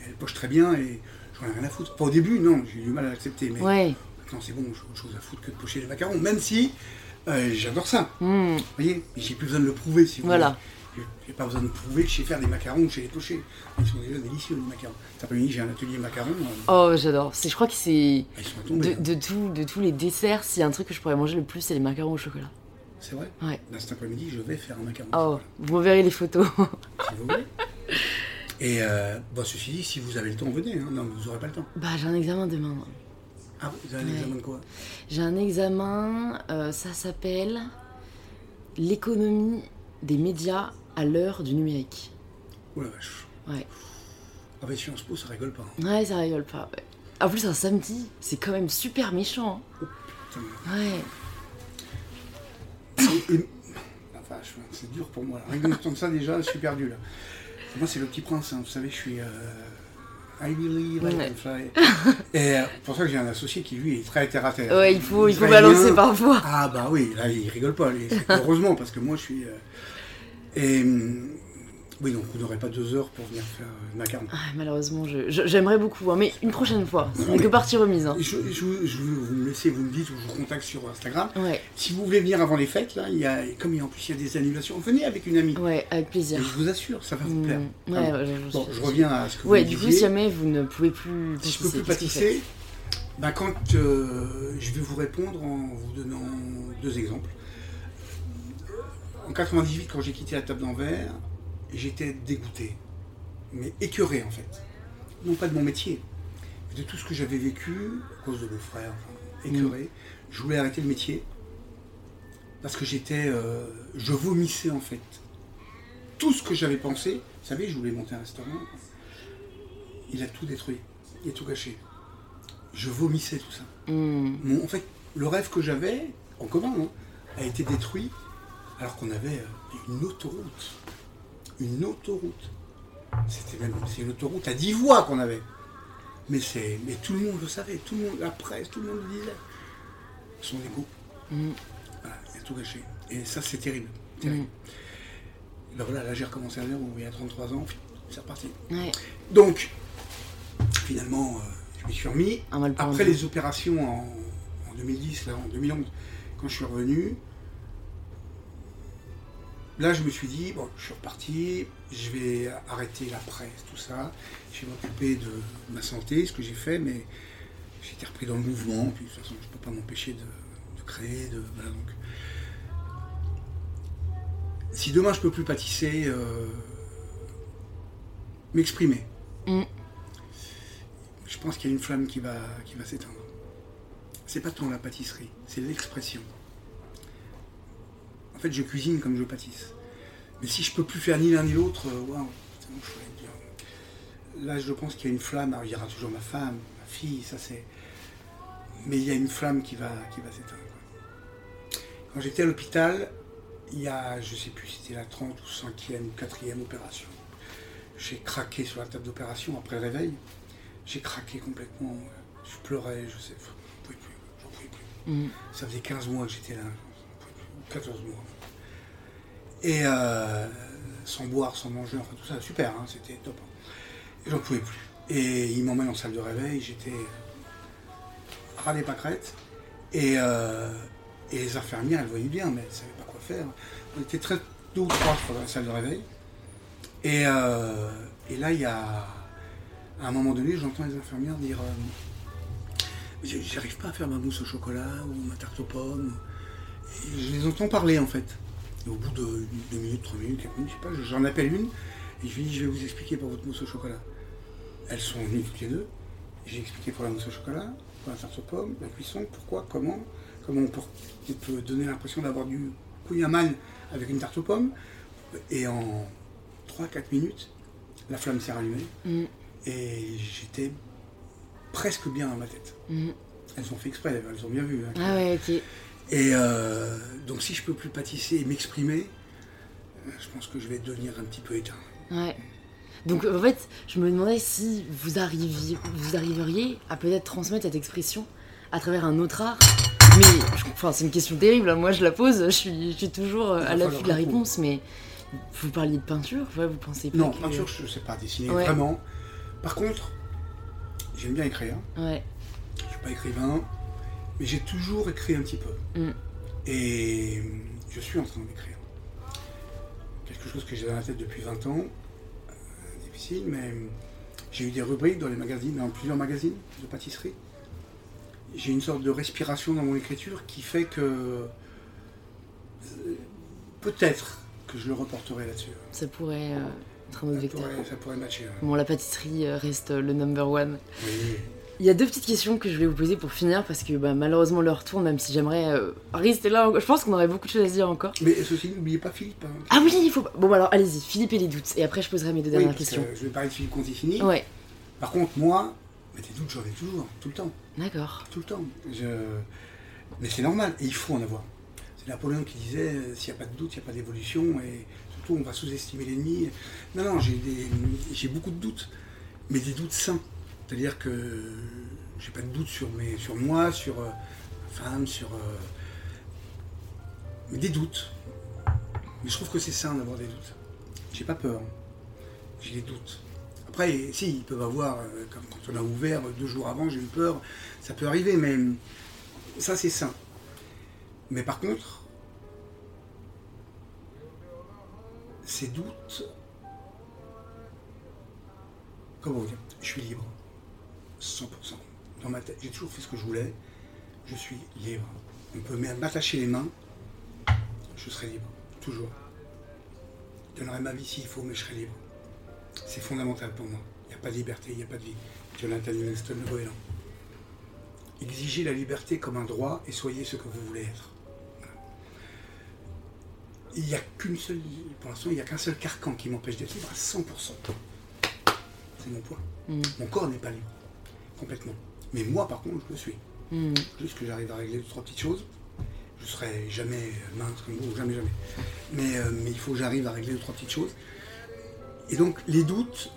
elle poche très bien et j'en ai rien à foutre. Pas au début, non, j'ai eu du mal à l'accepter, mais Ouais. Maintenant c'est bon, j'ai autre chose à foutre que de pocher les macarons, même si euh, j'adore ça. Hmm. Vous voyez j'ai plus besoin de le prouver si vous Voilà. voulez. J'ai- J'ai pas besoin de prouver que je sais faire des macarons ou que je sais les pocher. Ils sont déjà délicieux les macarons. Cet après-midi j'ai un atelier macarons. euh, Oh, j'adore. C'est, je crois que c'est à de, de tout, de tous les desserts, s'il y a un truc que je pourrais manger le plus, c'est les macarons au chocolat. C'est vrai? Ouais. Là, cet après-midi, je vais faire un macaron. Oh, vous verrez les photos. Si vous voulez. Et euh, bon, ceci dit, si vous avez le temps, venez. hein. Non, vous n'aurez pas le temps. bah, j'ai un examen demain. Ah, vous avez un Ouais. examen de quoi J'ai un examen, euh, ça s'appelle l'économie des médias à l'heure du numérique. Oh la vache. Ouais. Ah, bah, Sciences Po, ça rigole pas. hein. Ouais, ça rigole pas. ouais. En plus, un samedi, c'est quand même super méchant. Putain, hein. Ouais. Et- et- La vache, ouais, c'est dur pour moi. là. Rien que d'entendre ça, déjà, je suis perdu là. Moi, c'est le petit prince, hein. vous savez, je suis. euh, I believe I can fly. Et euh, pour ça que j'ai un associé qui, lui, est très terre à terre. Ouais, il faut, il faut balancer parfois. Ah, bah oui, là, il rigole pas. lui. Heureusement, parce que moi, je suis. euh, Et. Oui, donc vous n'aurez pas deux heures pour venir faire euh, le macaron. Ah, malheureusement, j'aimerais beaucoup, hein, mais une prochaine fois. Ce n'est que partie remise. hein. Je, je, je- vous me laissez, vous me dites, ou je vous contacte sur Instagram. Ouais, Si vous voulez venir avant les fêtes, là, il y a, comme il y a- en plus il y a des annulations, venez avec une amie. ouais, avec Et plaisir. je vous assure, ça va vous Mm, plaire. ouais, ouais, je Bon, suis- je reviens à ce que Ouais, vous du coup, disiez. si jamais vous ne pouvez plus Si je peux plus pâtisser, ben quand euh, je vais vous répondre en vous donnant deux exemples. En 98, quand j'ai quitté la table d'envers, j'étais dégoûté, mais écœuré en fait. Non pas de mon métier, mais de tout ce que j'avais vécu à cause de mon frère, enfin, écœuré. Je voulais arrêter le métier parce que j'étais, euh, je vomissais en fait. Tout ce que j'avais pensé, vous savez, je voulais monter un restaurant, il a tout détruit, il a tout gâché. Je vomissais tout ça. Mm, Mon- en fait, le rêve que j'avais, en commun, hein, a été détruit alors qu'on avait euh, une autoroute. Une autoroute. C'était même c'est une autoroute à 10 voies qu'on avait. Mais, c'est, mais tout le monde le savait, tout le monde, la presse, tout le monde le disait. Son ego. mm, Voilà, il a tout gâché. Et ça, c'est terrible. terrible. mm. Ben voilà, là, j'ai recommencé à dire, il y a 33 ans, c'est reparti. Ouais, Donc, finalement, euh, je m'y suis remis. Après les opérations en, en 2010, là, en 2011, quand je suis revenu, là je me suis dit, bon, je suis reparti, je vais arrêter la presse, tout ça, je vais m'occuper de ma santé, ce que j'ai fait, mais j'ai été repris dans le mouvement, puis de toute façon je ne peux pas m'empêcher de, de créer, de, voilà, donc. Si demain je peux plus pâtisser, euh, m'exprimer, Mm. je pense qu'il y a une flamme qui va, qui va s'éteindre. C'est pas tant la pâtisserie, c'est l'expression. En fait, je cuisine comme je pâtisse. Mais si je peux plus faire ni l'un ni l'autre, euh, waouh, dire. Là, je pense qu'il y a une flamme. Alors, il y aura toujours ma femme, ma fille, ça c'est. Mais il y a une flamme qui va, qui va s'éteindre. Quand j'étais à l'hôpital, il y a, je sais plus, si c'était la 30 ou 5e ou 4e opération. J'ai craqué sur la table d'opération après le réveil. J'ai craqué complètement. Je pleurais, je sais, j'en pouvais plus, j'en pouvais plus. Mm. Ça faisait 15 mois que j'étais là, plus, 14 mois. Et euh, sans boire, sans manger, enfin tout ça, super, hein, c'était top. hein. Et j'en pouvais plus. Et il m'emmène en salle de réveil, j'étais ras des pâquerettes. Et, euh, et les infirmières, elles voyaient bien, mais elles ne savaient pas quoi faire. On était très deux ou trois, dans la salle de réveil. Et, euh, et là, il y a, à un moment donné, j'entends les infirmières dire J'arrive pas à faire ma mousse au chocolat ou ma tarte aux pommes. Je les entends parler en fait. Et au bout de deux minutes, trois minutes, quatre minutes, je sais pas, j'en appelle une et je lui dis Je vais vous expliquer pour votre mousse au chocolat. Elles sont venues toutes les deux. J'ai expliqué pour la mousse au chocolat, pour la tarte aux pommes, la cuisson, pourquoi, comment, comment on peut, on peut donner l'impression d'avoir du kouign-amann avec une tarte aux pommes. Et en 3-4 minutes, la flamme s'est rallumée Mm. et j'étais presque bien dans ma tête. Mm. Elles ont fait exprès, elles ont bien vu. hein. Ah ouais, ok. Et euh, donc si je peux plus pâtisser et m'exprimer, euh, je pense que je vais devenir un petit peu éteint. Ouais. Donc en fait, je me demandais si vous arriviez, vous arriveriez à peut-être transmettre cette expression à travers un autre art. Mais je- enfin, c'est une question terrible. hein. Moi, je la pose. Je suis, je suis toujours à l'affût de la réponse. Mais vous parliez de peinture. Ouais, vous pensez pas Non, que... peinture, je ne sais pas dessiner Ouais. vraiment. Par contre, j'aime bien écrire. Ouais. Je ne suis pas écrivain, mais j'ai toujours écrit un petit peu. Mm. Et je suis en train d'écrire. Quelque chose que j'ai dans la tête depuis 20 ans. Euh, difficile, mais j'ai eu des rubriques dans les magazines, dans plusieurs magazines de pâtisserie. J'ai une sorte de respiration dans mon écriture qui fait que euh, peut-être que je le reporterai là-dessus. Ça pourrait euh, être un autre Ça vecteur. pourrait, ça pourrait matcher. ouais. Bon, la pâtisserie reste le number one. Oui. Il y a deux petites questions que je voulais vous poser pour finir parce que bah, malheureusement l'heure tourne, même si j'aimerais euh, rester là. Je pense qu'on aurait beaucoup de choses à se dire encore. Mais ceci, n'oubliez pas Philippe. hein. Ah oui, il faut. pas- Bon, bah, alors allez-y, Philippe et les doutes. Et après, je poserai mes deux Oui, dernières parce que questions. je vais parler de Philippe Conticini. Ouais, Par contre, moi, mais des doutes, j'en ai toujours, tout le temps. d'accord. Tout le temps. Je- Mais c'est normal, et il faut en avoir. C'est Napoléon qui disait euh, s'il n'y a pas de doute, il n'y a pas d'évolution, et surtout on va sous-estimer l'ennemi. Non, non, j'ai des- j'ai beaucoup de doutes, mais des doutes sains. C'est-à-dire que j'ai pas de doute sur, moi, sur euh, ma femme, sur. euh, Mais des doutes. Mais je trouve que c'est sain d'avoir des doutes. J'ai pas peur. J'ai des doutes. Après, si, ils peuvent avoir, euh, comme quand on a ouvert deux jours avant, j'ai eu peur, ça peut arriver, mais ça c'est sain. Mais par contre, ces doutes, comment vous dire, je suis libre, 100%. Dans ma tête, j'ai toujours fait ce que je voulais, je suis libre. On peut même m'attacher les mains, je serai libre, toujours. Je donnerai ma vie s'il faut, mais je serai libre. C'est fondamental pour moi. Il n'y a pas de liberté, il n'y a pas de vie. Jonathan Livingston, le goéland. Exigez la liberté comme un droit et soyez ce que vous voulez être. Voilà. Il n'y a qu'une seule, pour l'instant, il n'y a qu'un seul carcan qui m'empêche d'être libre à 100%. C'est mon point. Mm. Mon corps n'est pas libre, complètement. Mais moi, par contre, je le suis. Mm. Juste que j'arrive à régler deux, trois petites choses. Je serai jamais mince comme vous, jamais, jamais. Mais, euh, mais il faut que j'arrive à régler deux, trois petites choses. Et donc, les doutes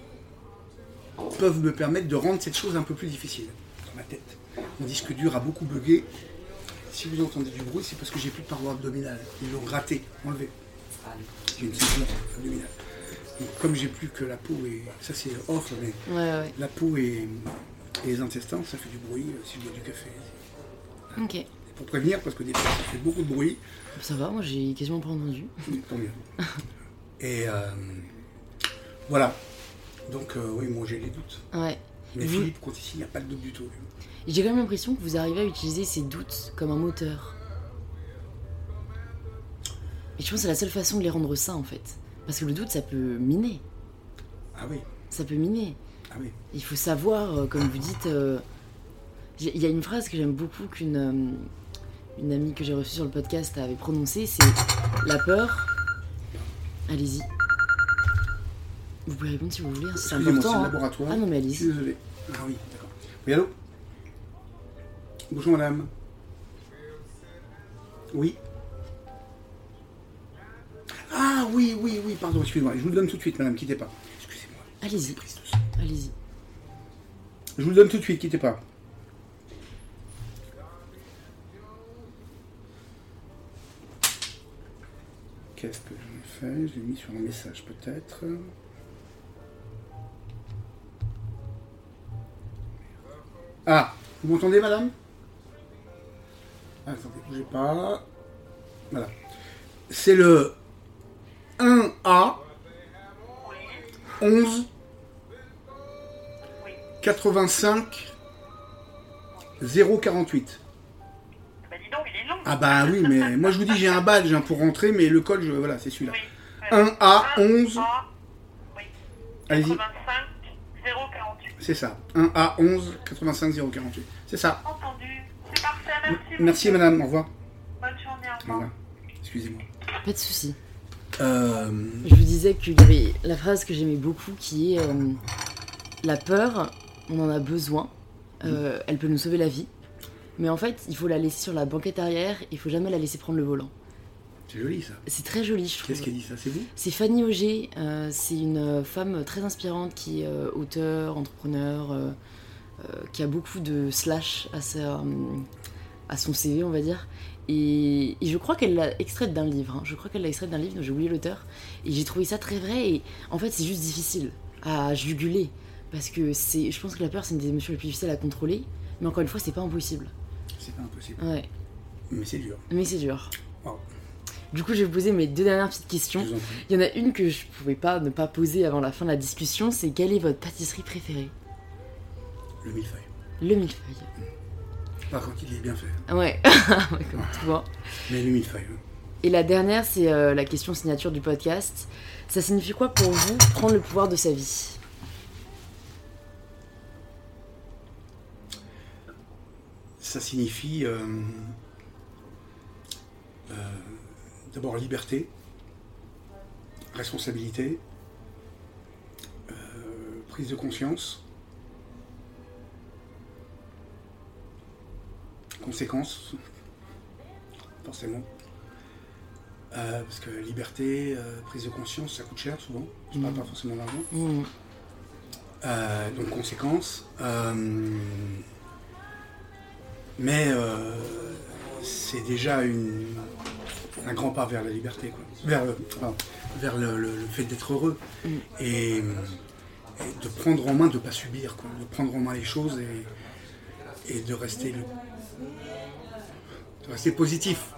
peuvent me permettre de rendre cette chose un peu plus difficile dans ma tête. Mon disque dur a beaucoup bugué. Si vous entendez du bruit, c'est parce que j'ai plus de paroi abdominale. Ils l'ont gratté, enlevé. J'ai une ceinture abdominale. Donc, comme j'ai plus que la peau et ça c'est off, mais Ouais, ouais. la peau et, et les intestins, ça fait du bruit euh, si je bois du café. Ok. Et pour prévenir, parce que des fois ça fait beaucoup de bruit, Ça va, moi j'ai quasiment pas entendu. tant mieux. Et euh, voilà. Donc euh, oui, moi j'ai des doutes. Ouais. Mais Vous- Philippe, quand ici, il n'y a pas de doute du tout. J'ai quand même l'impression que vous arrivez à utiliser ces doutes comme un moteur. Et je pense que c'est la seule façon de les rendre sains en fait. Parce que le doute, ça peut miner. Ah oui, Ça peut miner. Ah oui. Il faut savoir, euh, comme vous dites, euh, il y a une phrase que j'aime beaucoup qu'une euh, une amie que j'ai reçue sur le podcast avait prononcée, c'est la peur. Allez-y. Vous pouvez répondre si vous voulez, hein, c'est important. hein. laboratoire. Ah non mais Je suis allez-y. désolé. Ah oui, d'accord. Oui, allô? Bonjour madame. Oui. Ah oui, oui, oui, pardon, excusez-moi. Je vous le donne tout de suite, madame, quittez pas. Excusez-moi. Allez-y. Allez-y. Je vous le donne tout de suite, quittez pas. Qu'est-ce que j'en ai fait Je l'ai mis sur un message peut-être. Ah, vous m'entendez madame? Ah, Attendez, bougez pas. Voilà. C'est le 1A 11 85 048. Bah dis donc, il est long. Ah bah oui, mais moi je vous dis j'ai un badge hein, pour rentrer, mais le code, je, voilà, c'est celui-là. Oui. 1A 11, A, oui. allez-y, 85 048. c'est ça. 1A 11 85 048. C'est ça. Entendu. C'est parfait, merci. Merci madame, au revoir. Bonne journée, au revoir. Excusez-moi. Pas de soucis. Euh, Je vous disais qu'il y avait la phrase que j'aimais beaucoup qui est euh, La peur, on en a besoin, Euh, elle peut nous sauver la vie, mais en fait, il faut la laisser sur la banquette arrière, il faut jamais la laisser prendre le volant. c'est joli ça. C'est très joli, je trouve. Qu'est-ce qui a dit ça C'est vous? C'est Fanny Auger, euh, c'est une euh, femme très inspirante qui est euh, auteur, entrepreneur, euh, qui a beaucoup de slash à, sa, à son CV, on va dire. Et, et je crois qu'elle l'a extraite d'un livre. hein. Je crois qu'elle l'a extraite d'un livre, donc j'ai oublié l'auteur. Et j'ai trouvé ça très vrai. Et en fait, c'est juste difficile à juguler. Parce que c'est, je pense que la peur, c'est une des émotions les plus difficiles à contrôler. Mais encore une fois, c'est pas impossible. C'est pas impossible. Ouais, Mais c'est dur. mais c'est dur. Wow. Du coup, je vais vous poser mes deux dernières petites questions. Il y en a une que je pouvais pas ne pas poser avant la fin de la discussion, c'est quelle est votre pâtisserie préférée? Le millefeuille. Le millefeuille. Pas quand il est bien fait. Ouais, Ouais, comme toi. Mais le millefeuille. hein. Et la dernière, c'est euh, la question signature du podcast. Ça signifie quoi pour vous prendre le pouvoir de sa vie? Ça signifie euh, euh, d'abord liberté, responsabilité, euh, prise de conscience, conséquences, forcément. Parce que liberté, prise de conscience, ça coûte cher souvent. Je parle pas forcément d'argent. Euh, donc conséquences. Mais euh, c'est déjà une, un grand pas vers la liberté, quoi. vers, le, pardon, vers le, le- le fait d'être heureux Mm. et, et de prendre en main, de ne pas subir, quoi. de prendre en main les choses et, et de rester le- de rester positif.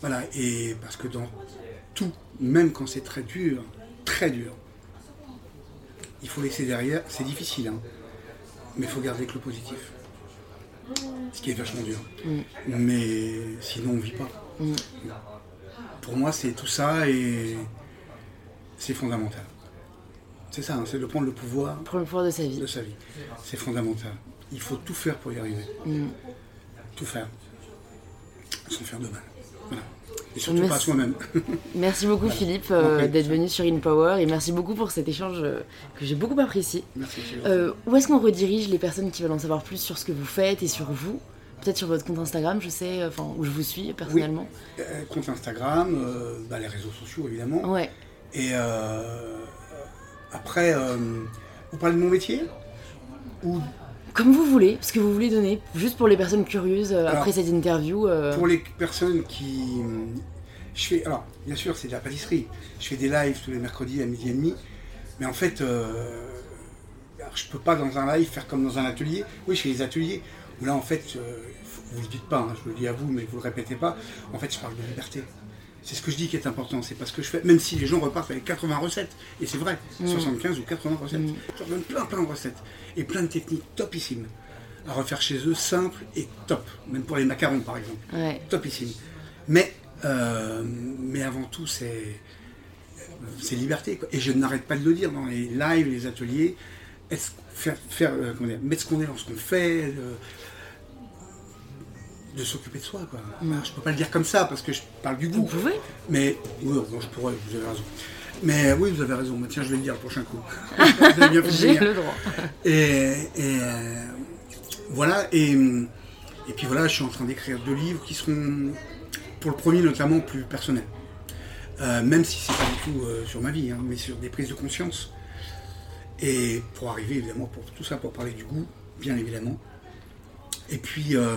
Voilà, et parce que dans tout, même quand c'est très dur, très dur, il faut laisser derrière, c'est difficile, hein, mais il faut garder que le positif. Ce qui est vachement dur. Mais sinon, on ne vit pas. Mm. Pour moi, c'est tout ça et c'est fondamental. C'est ça, hein, c'est de prendre le pouvoir Prendre le pouvoir de sa vie. de sa vie. C'est fondamental. Il faut tout faire pour y arriver. Mm. Tout faire. Sans faire de mal. Voilà. Et surtout Merci. pas à soi-même. Merci beaucoup Philippe euh, d'être venu sur InPower et merci beaucoup pour cet échange euh, que j'ai beaucoup apprécié. Merci. Euh, où est-ce qu'on redirige les personnes qui veulent en savoir plus sur ce que vous faites et sur vous? Peut-être sur votre compte Instagram, je sais, enfin où je vous suis personnellement. Compte Instagram, bah, les réseaux sociaux évidemment. Ouais. Et euh, après, vous parlez de mon métier? Ou Comme vous voulez, ce que vous voulez donner, juste pour les personnes curieuses euh, Alors, après cette interview. euh, pour les personnes qui. Je fais. Alors, bien sûr, c'est de la pâtisserie. Je fais des lives tous les mercredis à midi et demi. Mais en fait, euh, alors, je peux pas dans un live faire comme dans un atelier. Oui, je fais des ateliers où là, en fait, euh, faut- vous le dites pas, hein, je le dis à vous, mais vous le répétez pas. En fait, je parle de liberté. C'est ce que je dis qui est important, c'est parce que je fais, même si les gens repartent avec 80 recettes, et c'est vrai, 75 ou 80 recettes, je leur donne plein plein de recettes, et plein de techniques topissimes à refaire chez eux, simples et top, même pour les macarons par exemple Ouais. topissime. Mais, euh, mais avant tout, c'est c'est liberté. quoi. Et je n'arrête pas de le dire dans les lives, les ateliers. Est-ce- faire, faire, euh, comment dire, mettre ce qu'on est dans ce qu'on fait, le- de s'occuper de soi. Quoi. Je peux pas le dire comme ça parce que je parle du Vous goût. pouvez Mais oui, bon, je pourrais, vous avez raison. Mais oui, vous avez raison. Mais Tiens, je vais le dire le prochain coup. vous J'ai le droit. Et, et, euh, voilà, et, et puis voilà, je suis en train d'écrire deux livres qui seront, pour le premier notamment, plus personnels. Euh, même si c'est pas du tout euh, sur ma vie, hein, mais sur des prises de conscience. Et pour arriver, évidemment, pour tout ça, pour parler du goût, bien évidemment. Et puis, euh,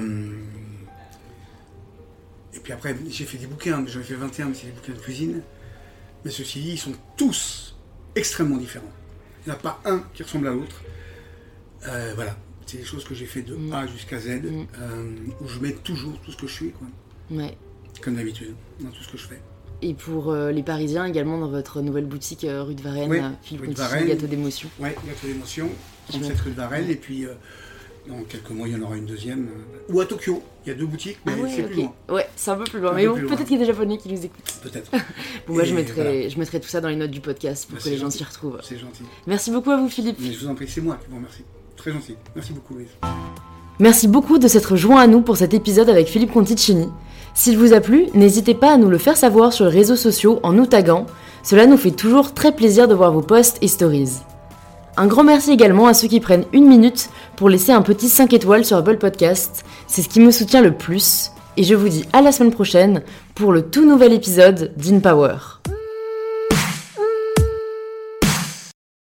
et puis après, j'ai fait des bouquins, j'en ai fait 21, mais c'est des bouquins de cuisine. Mais ceci dit, ils sont tous extrêmement différents. Il n'y en a pas un qui ressemble à l'autre. Euh, voilà, c'est des choses que j'ai fait de Mm. A jusqu'à Z, euh, où je mets toujours tout ce que je suis, quoi. Ouais. comme d'habitude, dans tout ce que je fais. Et pour euh, les Parisiens également dans votre nouvelle boutique rue de Varennes, Oui, euh, Philippe rue de Conti, Varennes. gâteau d'émotion. Ouais, gâteau d'émotion, Je 37 rue de Varenne, et puis dans quelques mois, il y en aura une deuxième. euh, ou à Tokyo, il y a deux boutiques, mais Ah ouais, c'est plus loin, Ouais, c'est un peu plus loin. Un Mais bon, peut-être qu'il y a des Japonais qui nous écoutent. peut-être. Bon, bah, je, Et mettrai, voilà. je mettrai tout ça dans les notes du podcast pour Bah, que les gens s'y retrouvent. C'est gentil. Merci beaucoup à vous, Philippe. Mais je vous en prie, c'est moi qui vous remercie. Très gentil. Merci beaucoup, Louise. Merci beaucoup de s'être joint à nous pour cet épisode avec Philippe Conticini. S'il vous a plu, n'hésitez pas à nous le faire savoir sur les réseaux sociaux en nous taguant. Cela nous fait toujours très plaisir de voir vos posts et stories. Un grand merci également à ceux qui prennent une minute pour laisser un petit 5 étoiles sur Apple Podcast. C'est ce qui me soutient le plus. Et je vous dis à la semaine prochaine pour le tout nouvel épisode d'InPower.